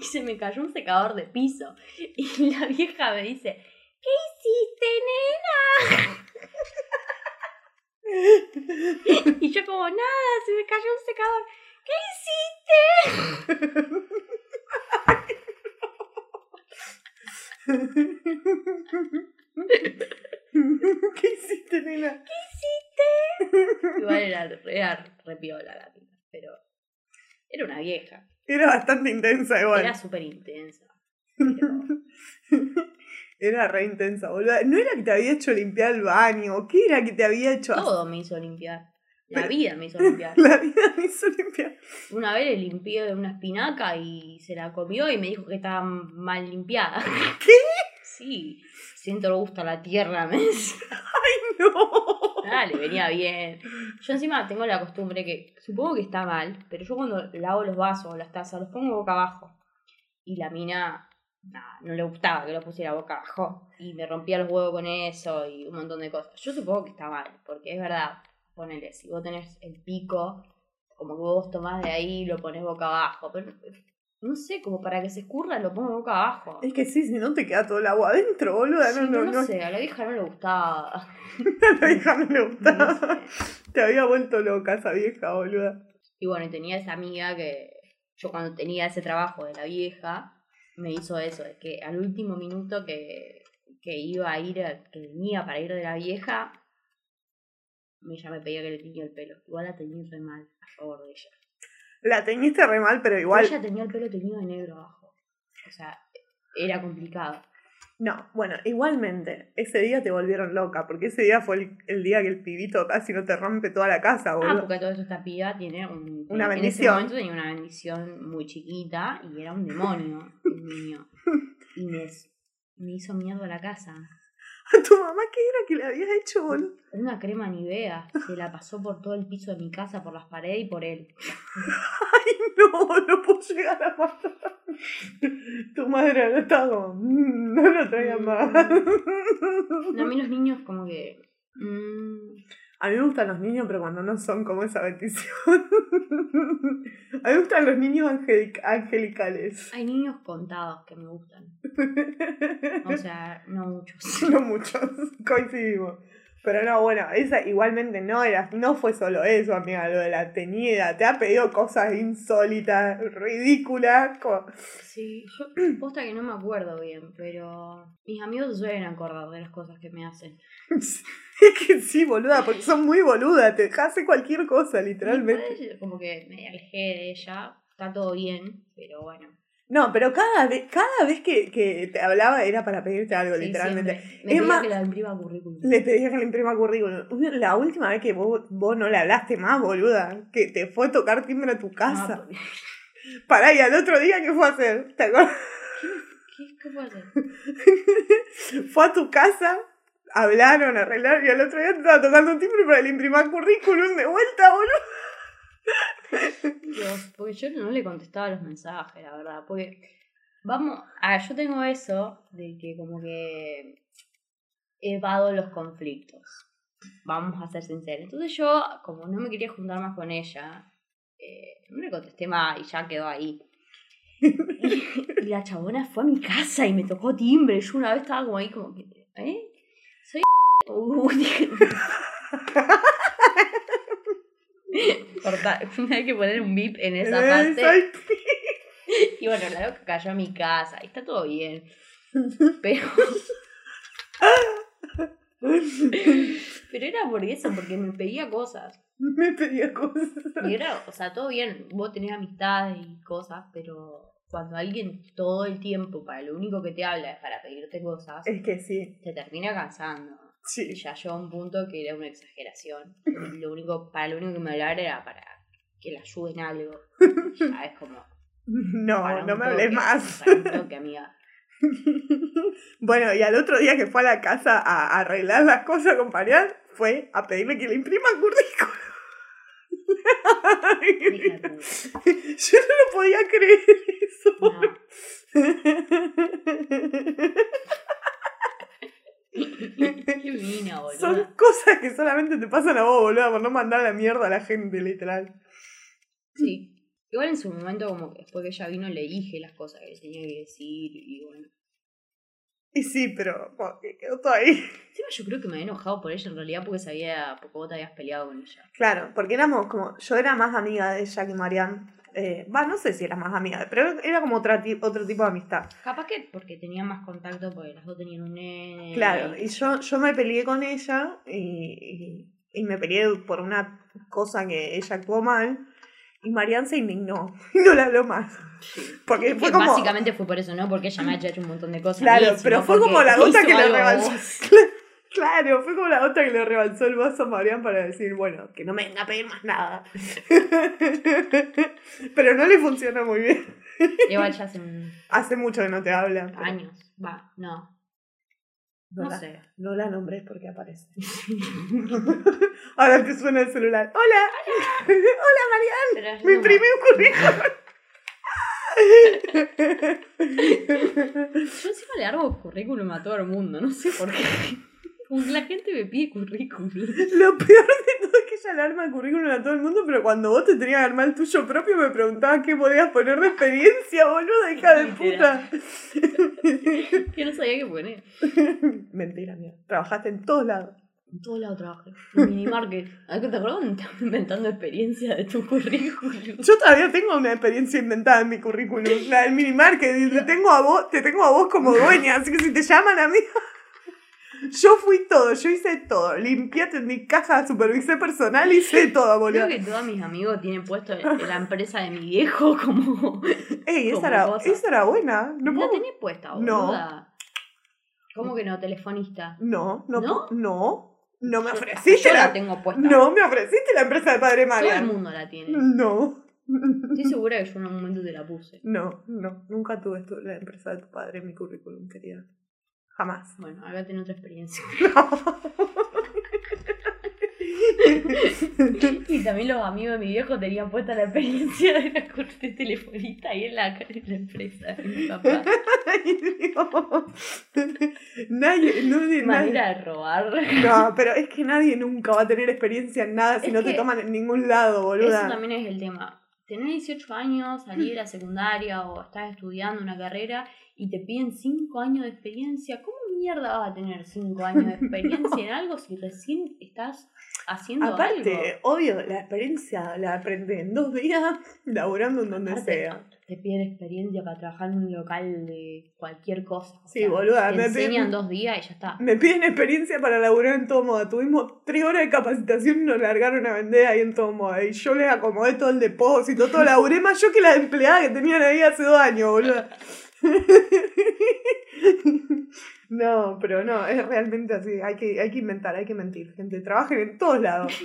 se me cayó un secador de piso. Y la vieja me dice, ¿qué hiciste, nena? Y yo como, nada, se me cayó un secador. ¿Qué hiciste? ¿Qué hiciste, nena? Igual era, era re piola la tía, pero era una vieja. Era bastante intensa igual. Era súper intensa. pero- Era re intensa, boluda. ¿No era que te había hecho limpiar el baño? ¿Qué era que te había hecho? Todo me hizo limpiar. La Pero- vida me hizo limpiar. La vida me hizo limpiar. Una vez le limpié una espinaca y se la comió y me dijo que estaba mal limpiada. ¿Qué? Sí, siento el gusto a la tierra, me decía. No. Ah, le venía bien. Yo encima tengo la costumbre que, supongo que está mal, pero yo cuando lavo los vasos o las tazas los pongo boca abajo. Y la mina, nada, no le gustaba que lo pusiera boca abajo. Y me rompía los huevos con eso y un montón de cosas. Yo supongo que está mal, porque es verdad, ponele, si vos tenés el pico, como que vos tomás de ahí y lo pones boca abajo. Pero no sé, como para que se escurra lo pongo boca abajo. Es que sí, si no te queda todo el agua adentro, boluda. Sí, no, no, no, no sé, a la vieja no le gustaba. A la vieja no le No gustaba. sé. Te había vuelto loca esa vieja, boluda. Y bueno, y tenía esa amiga que yo cuando tenía ese trabajo de la vieja, me hizo eso, de que al último minuto que, que iba a ir, que venía para ir de la vieja, ya me pedía que le tenía el pelo. Igual la tenía re mal a favor de ella. La teñiste re mal, pero Pero igual. ella tenía el pelo teñido de negro abajo. O sea, era complicado. No, bueno, igualmente, ese día te volvieron loca, porque ese día fue el, el día que el pibito casi no te rompe toda la casa, Ah, boludo. porque todo eso esta piba tiene un, Una en ese bendición. momento tenía una bendición muy chiquita y era un demonio el niño. Y me, me hizo mierda la casa. ¿A tu mamá qué era que le habías hecho, boludo? Una crema Nivea se la pasó por todo el piso de mi casa, por las paredes y por él. Ay, no, no puedo llegar a matar. Tu madre no estaba como, "Mm, no lo traigan más. No, a mí los niños como que... mm, A mí me gustan los niños, pero cuando no son como esa bendición. A mí me gustan los niños angelic- angelicales. hay niños contados que me gustan. O sea, no muchos. No muchos, coincidimos. Pero no, bueno, esa igualmente no era, no fue solo eso, amiga, lo de la teñida. Te ha pedido cosas insólitas, ridículas. como- Sí, yo posta que no me acuerdo bien, pero mis amigos suelen acordar de las cosas que me hacen. Es que sí, boluda, porque son muy boludas, te hace cualquier cosa, literalmente. Como que me alejé de ella, está todo bien, pero bueno. No, pero cada vez, cada vez que, que te hablaba era para pedirte algo, Sí, literalmente. siempre. Me Es pedía más- que la imprima currículum. Le pedía que le imprima currículum. La última vez que vos, vos no le hablaste más, boluda, que te fue a tocar timbre a tu Ah, casa. porque- Pará, y al otro día, ¿qué fue a hacer? ¿Te acuerdas? ¿Qué, ¿Qué puede ser? Fue a tu casa, hablaron, arreglaron, y al otro día te estaba tocando timbre para le imprimar currículum de vuelta, boludo. Dios, porque yo no le contestaba los mensajes, la verdad. Porque, vamos, ah, yo tengo eso de que como que evado los conflictos. Vamos a ser sinceros. Entonces yo, como no me quería juntar más con ella, eh, no le contesté más y ya quedó ahí. Y, la chabona fue a mi casa y me tocó timbre. Yo una vez estaba como ahí como que, ¿eh? Soy... Uh, Corta, hay que poner un bip en esa Eh, parte. Y bueno, la loca cayó a mi casa está todo bien. Pero, pero era por eso, porque me pedía cosas. Me pedía cosas. Y era, o sea, todo bien, vos tenés amistades y cosas, pero cuando alguien todo el tiempo para lo único que te habla es para pedirte cosas, Es que sí. te termina cansando. Y ya llegó a un punto que era una exageración. Lo único, para lo único que me hablaba era para que le ayude en algo. Ya es como. No, no me hables más. para un toque, amiga. Bueno, y al otro día que fue a la casa a arreglar las cosas con Marian, fue a pedirle que le imprima currículum. Yo no lo podía creer eso. No. Qué mina, boludo. Son cosas que solamente te pasan a vos, boludo, por no mandar la mierda a la gente, literal. Sí. Igual en su momento, como que después que ella vino, le dije las cosas que le tenía que decir y bueno. Y sí, pero bueno, que quedó todo ahí. Encima yo creo que me había enojado por ella en realidad porque sabía, porque vos te habías peleado con ella. Claro, porque éramos como. Yo era más amiga de ella que Marian. Eh, Va, no sé si era más amiga, pero era como otra otro tipo de amistad. Capaz que porque tenía más contacto porque las dos tenían un nene. Claro, y yo, yo me peleé con ella y, y, y me peleé por una cosa que ella actuó mal. Y Marian se indignó y no le habló más. Porque Que fue como. Básicamente fue por eso, ¿no? Porque ella me ha hecho un montón de cosas. Claro, pero fue como la gota que le rebalsó. Claro, fue como la gota que le rebalsó el vaso a Marian para decir, bueno, que no me venga a pedir más nada. Pero no le funcionó muy bien. Igual ya hace un- Hace mucho que no te habla. pero- años. Va, no. No, No la, sé. no la nombres porque aparece. Ahora te suena el celular. ¡Hola! ¡Hola, Marian! Pero yo Me imprimí un currículum. Yo encima le hago currículum a todo el mundo, no sé por qué. Que la gente me pide currículum. Lo peor de todo es que ella le arma el currículum a todo el mundo, pero cuando vos te tenías que armar el tuyo propio me preguntaban qué podías poner de experiencia, boluda, hija de puta. Que no sabía qué poner. Mentira, mía. Trabajaste en todos lados. En todos lados trabajé. En minimarket. ¿A qué te acuerdas inventando experiencia de tu currículum? Yo todavía tengo una experiencia inventada en mi currículum, la del minimarket, te tengo a vos, te tengo a vos como dueña, así que si te llaman a mí, yo fui todo, yo hice todo, limpié, atendí caja, supervisé personal, hice todo, boludo. Creo que todos mis amigos tienen puesto en la empresa de mi viejo como. Ey, esa era, esa era buena, no la tenés puesta, No. boluda. ¿Cómo que no? Telefonista. No, no, ¿No? no, no me ofreciste yo la la, tengo puesta. no me ofreciste la empresa de padre Todo el mundo la tiene. No, Estoy segura que yo en un momento te la puse. no, no, nunca tuve la empresa de tu padre en mi currículum, querida. Jamás. Bueno, acá tengo otra experiencia. Y también los amigos de mi viejo tenían puesta la experiencia de la corte telefonista ahí en la, en la empresa de mi papá. Ay, Dios. Nadie, no, nadie, Manera de robar. no, pero es que nadie nunca va a tener experiencia en nada si Es no te toman en ningún lado, boluda. Eso también es el tema. Tenés 18 años, salís de la secundaria o estás estudiando una carrera y te piden 5 años de experiencia. ¿Cómo mierda vas a tener 5 años de experiencia en algo si recién estás haciendo Aparte, algo? obvio, la experiencia la aprendí en dos días laburando en donde Aparte, sea. Te piden experiencia para trabajar en un local de cualquier cosa. O Sí, sea, boluda, Te me enseñan piden- dos días y ya está. Me piden experiencia para laburar en todo moda. Tuvimos tres horas de capacitación y nos largaron a vender ahí en todo moda. Y yo les acomodé todo el depósito, todo. Laburé más yo que la empleada que tenían ahí hace dos años, boludo. No, pero no, es realmente así. Hay que, hay que inventar, hay que mentir, gente. Trabajen en todos lados.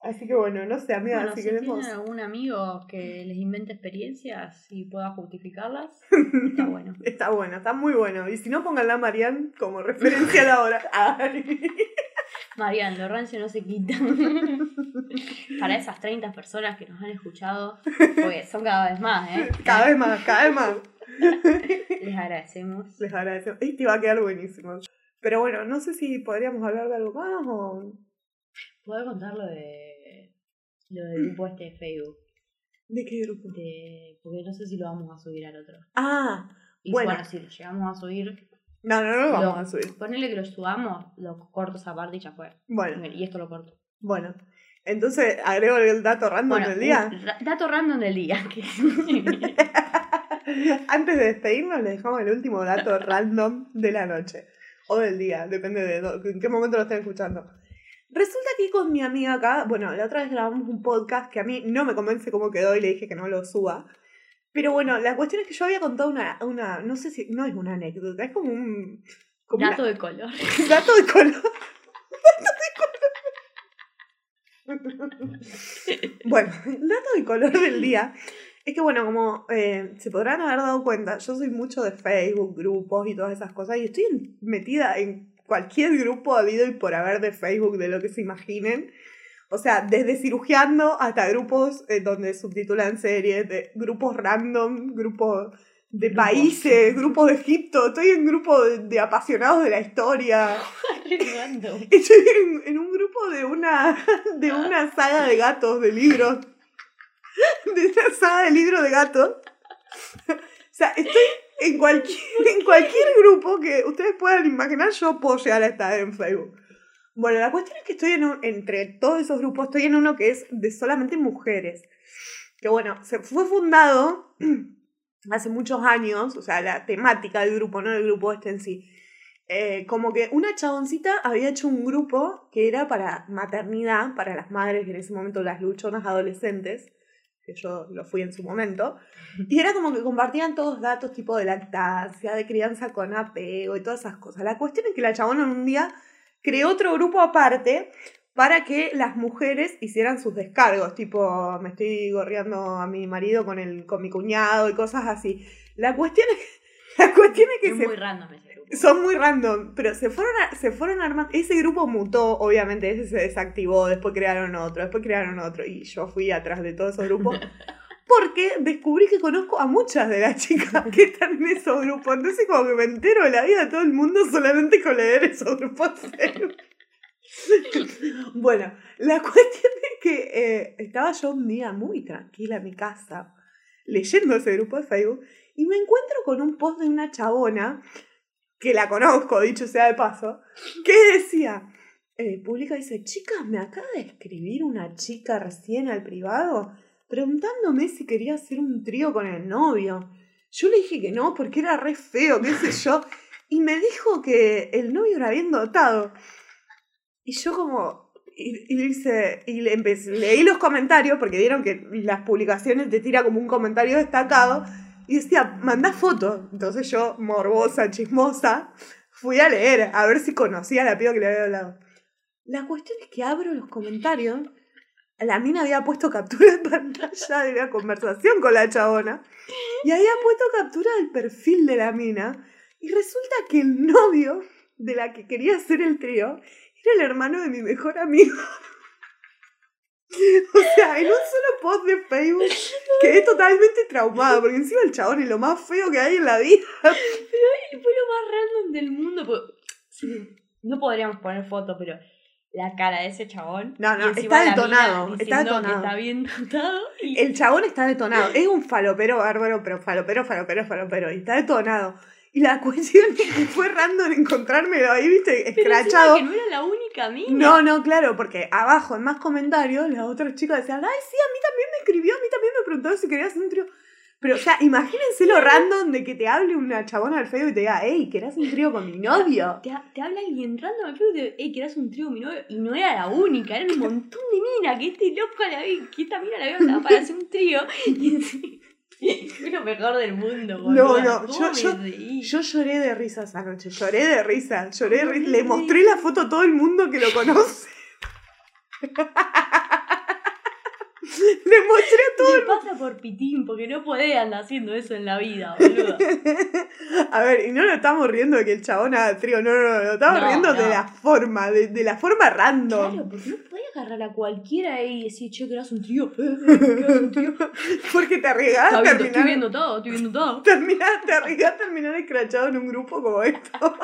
Así que bueno, no sé, amiga, Bueno, si si queremos. tienen algún amigo que les invente experiencias y pueda justificarlas, está bueno. Está bueno, está muy bueno. Y si no, pónganla a Marianne como referencia a la hora. Ay. Marian, lo rancio no se quita. Para esas 30 personas que nos han escuchado, porque son cada vez más, ¿eh? Cada vez más, cada vez más. Les agradecemos. Les agradezco. Este va a quedar buenísimo. Pero bueno, no sé si podríamos hablar de algo más o. ¿Puedo contar lo de lo del grupo este de Facebook? ¿De qué grupo? De, porque no sé si lo vamos a subir al otro. Ah, Y Bueno. bueno, si lo llegamos a subir, no, no, no lo vamos Lo- a subir. ponele que lo subamos, lo corto esa parte y ya fue. Bueno, Y esto lo corto. bueno. Entonces agrego el dato random Bueno, del día. dato random del día. Antes de despedirnos, les dejamos el último dato random de la noche. O del día, depende de en qué momento lo estén escuchando. Resulta que con mi amiga acá, bueno, la otra vez grabamos un podcast que a mí no me convence cómo quedó y le dije que no lo suba. Pero bueno, la cuestión es que yo había contado una, una no sé si, no es una anécdota, es como un... Dato de color. Dato de color. bueno, el dato de color del día es que, bueno, como eh, se podrán haber dado cuenta, yo soy mucho de Facebook, grupos y todas esas cosas, y estoy metida en cualquier grupo habido y por haber de Facebook, de lo que se imaginen. O sea, desde cirugiando hasta grupos eh, donde subtitulan series, de grupos random, grupos de países, grupos de Egipto, estoy en grupo de, apasionados de la historia. estoy en, un grupo de una, de una saga de gatos, de libros. De una saga de libros de gatos. O sea, estoy en cualquier, en cualquier grupo que ustedes puedan imaginar, yo puedo llegar a estar en Facebook. Bueno, la cuestión es que estoy en entre todos esos grupos, estoy en uno que es de solamente mujeres. Que bueno, se fue fundado hace muchos años, o sea, la temática del grupo, no del grupo este en sí. Eh, como que una chaboncita había hecho un grupo que era para maternidad, para las madres, en ese momento las luchonas adolescentes, que yo lo fui en su momento, y era como que compartían todos datos tipo de lactancia, de crianza con apego y todas esas cosas. La cuestión es que la chabona un día creó otro grupo aparte para que las mujeres hicieran sus descargos, tipo, me estoy gorreando a mi marido con, el, con mi cuñado y cosas así. La cuestión es que, la cuestión es que es muy random ese grupo. Son muy random, pero se fueron, se fueron armando. Ese grupo mutó, obviamente, ese se desactivó, después crearon otro, después crearon otro, y yo fui atrás de todos esos grupos. Porque descubrí que conozco a muchas de las chicas que están en esos grupos. Entonces, como que me entero de la vida de todo el mundo solamente con leer esos grupos. bueno, la cuestión es que eh, estaba yo un día muy tranquila en mi casa, leyendo ese grupo de Facebook, y me encuentro con un post de una chabona, que la conozco, dicho sea de paso, que decía, eh, publica, dice, chicas, me acaba de escribir una chica recién al privado preguntándome si quería hacer un trío con el novio. Yo le dije que no, porque era re feo, qué sé yo. Y me dijo que el novio era bien dotado. Y yo como, y, dice, y le leí los comentarios, porque vieron que las publicaciones te tira como un comentario destacado, y decía, manda fotos. Entonces yo, morbosa, chismosa, fui a leer, a ver si conocía a la piba que le había hablado. La cuestión es que abro los comentarios, la mina había puesto captura de pantalla de la conversación con la chabona, y había puesto captura del perfil de la mina, y resulta que el novio de la que quería hacer el trío era el hermano de mi mejor amigo. O sea, en un solo post de Facebook quedé totalmente traumada, porque encima el chabón es lo más feo que hay en la vida. Pero fue lo más random del mundo. No podríamos poner foto, pero la cara de ese chabón. No, no, está detonado. Está detonado. está bien dotado. El chabón está detonado. Es un falopero bárbaro, pero falopero, falopero, falopero. Y está detonado. Y la cuestión es que fue random encontrármelo ahí, viste, escrachado. que no era la única mina. No, no, claro, porque abajo en más comentarios las otras chicas decían, ay, sí, a mí también me escribió, a mí también me preguntó si querías un trío. Pero, o sea, imagínense lo random de que te hable una chabona al Facebook y te diga, hey, ¿querés un trío con mi novio? Te, te habla alguien random al Facebook y te dice, hey, ¿querés un trío con mi novio? Y no era la única, era un montón de minas, que este loco, la, que esta mina la había para hacer un trío. Y Fue lo mejor del mundo, No, no, yo, yo, lloré de risa esa noche, lloré de risa, lloré de risa. Le mostré la foto a todo el mundo que lo conoce. Le mostré a todo. Le pasa por pitín, porque no puede andar haciendo eso en la vida, boludo. a ver, y no lo estamos riendo de que el chabón haga trío, no, no, no, lo estamos riendo de la forma, de, de, la forma random. Claro, porque no puede agarrar a cualquiera y decir, che, que eras un trío. porque te arriesgas a terminar. Estoy viendo todo, estoy viendo todo. Terminás, te arriesgas a terminar escrachado en un grupo como esto.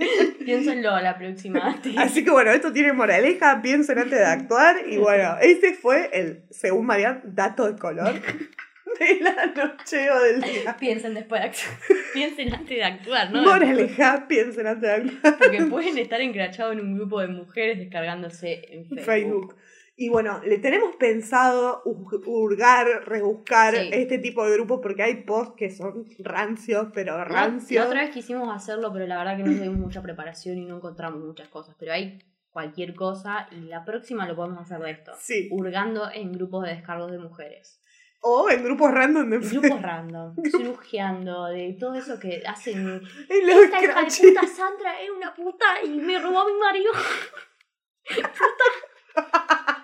Piénsenlo a la próxima. Así que bueno, esto tiene moraleja, piensen antes de actuar. Y bueno, este fue el, según Marian, dato de color de la noche o del día. Piensen después de actuar. Piensen antes de actuar, ¿no? Moraleja, piensen antes de actuar. Porque pueden estar encrachados en un grupo de mujeres descargándose en Facebook. Y bueno, le tenemos pensado hu- hurgar, rebuscar Sí. este tipo de grupos porque hay posts que son rancios, pero rancios. La otra vez quisimos hacerlo, pero la verdad que no tuvimos mucha preparación y no encontramos muchas cosas. Pero hay cualquier cosa y la próxima lo podemos hacer de esto. Sí. Hurgando en grupos de descargos de mujeres. O en grupos random de Grupos random, cirugiando, de todo eso que hacen. Esta hija de puta Sandra es una puta y me robó a mi marido. puta.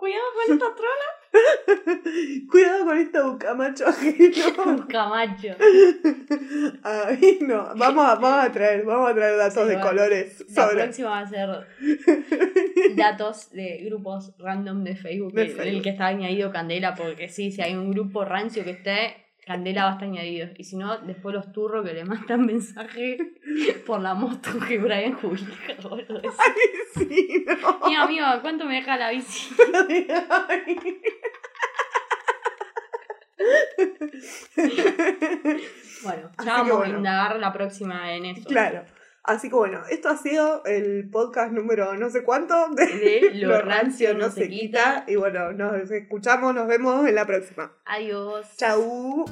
Cuidado con esta trola. Cuidado con esta bucamacho ajeno. Camacho. Ay, no. Vamos a, vamos a traer, vamos a traer datos Sí, de bueno. colores La sobre. próxima va a ser datos de grupos random de Facebook, De el- Facebook. el que está añadido Candela, porque sí, si hay un grupo rancio que esté, Candela va a estar añadido. Y si no, después los turros que le mandan mensaje por la moto que Brian publica. boludo. Sí, no. Mi amigo, ¿cuánto me deja la bici? Bueno, ya vamos bueno. a indagar la próxima en eso. Claro. Así que bueno, esto ha sido el podcast número no sé cuánto de De Lo rancio no se quita. Y bueno, nos escuchamos, nos vemos en la próxima. Adiós. Chau.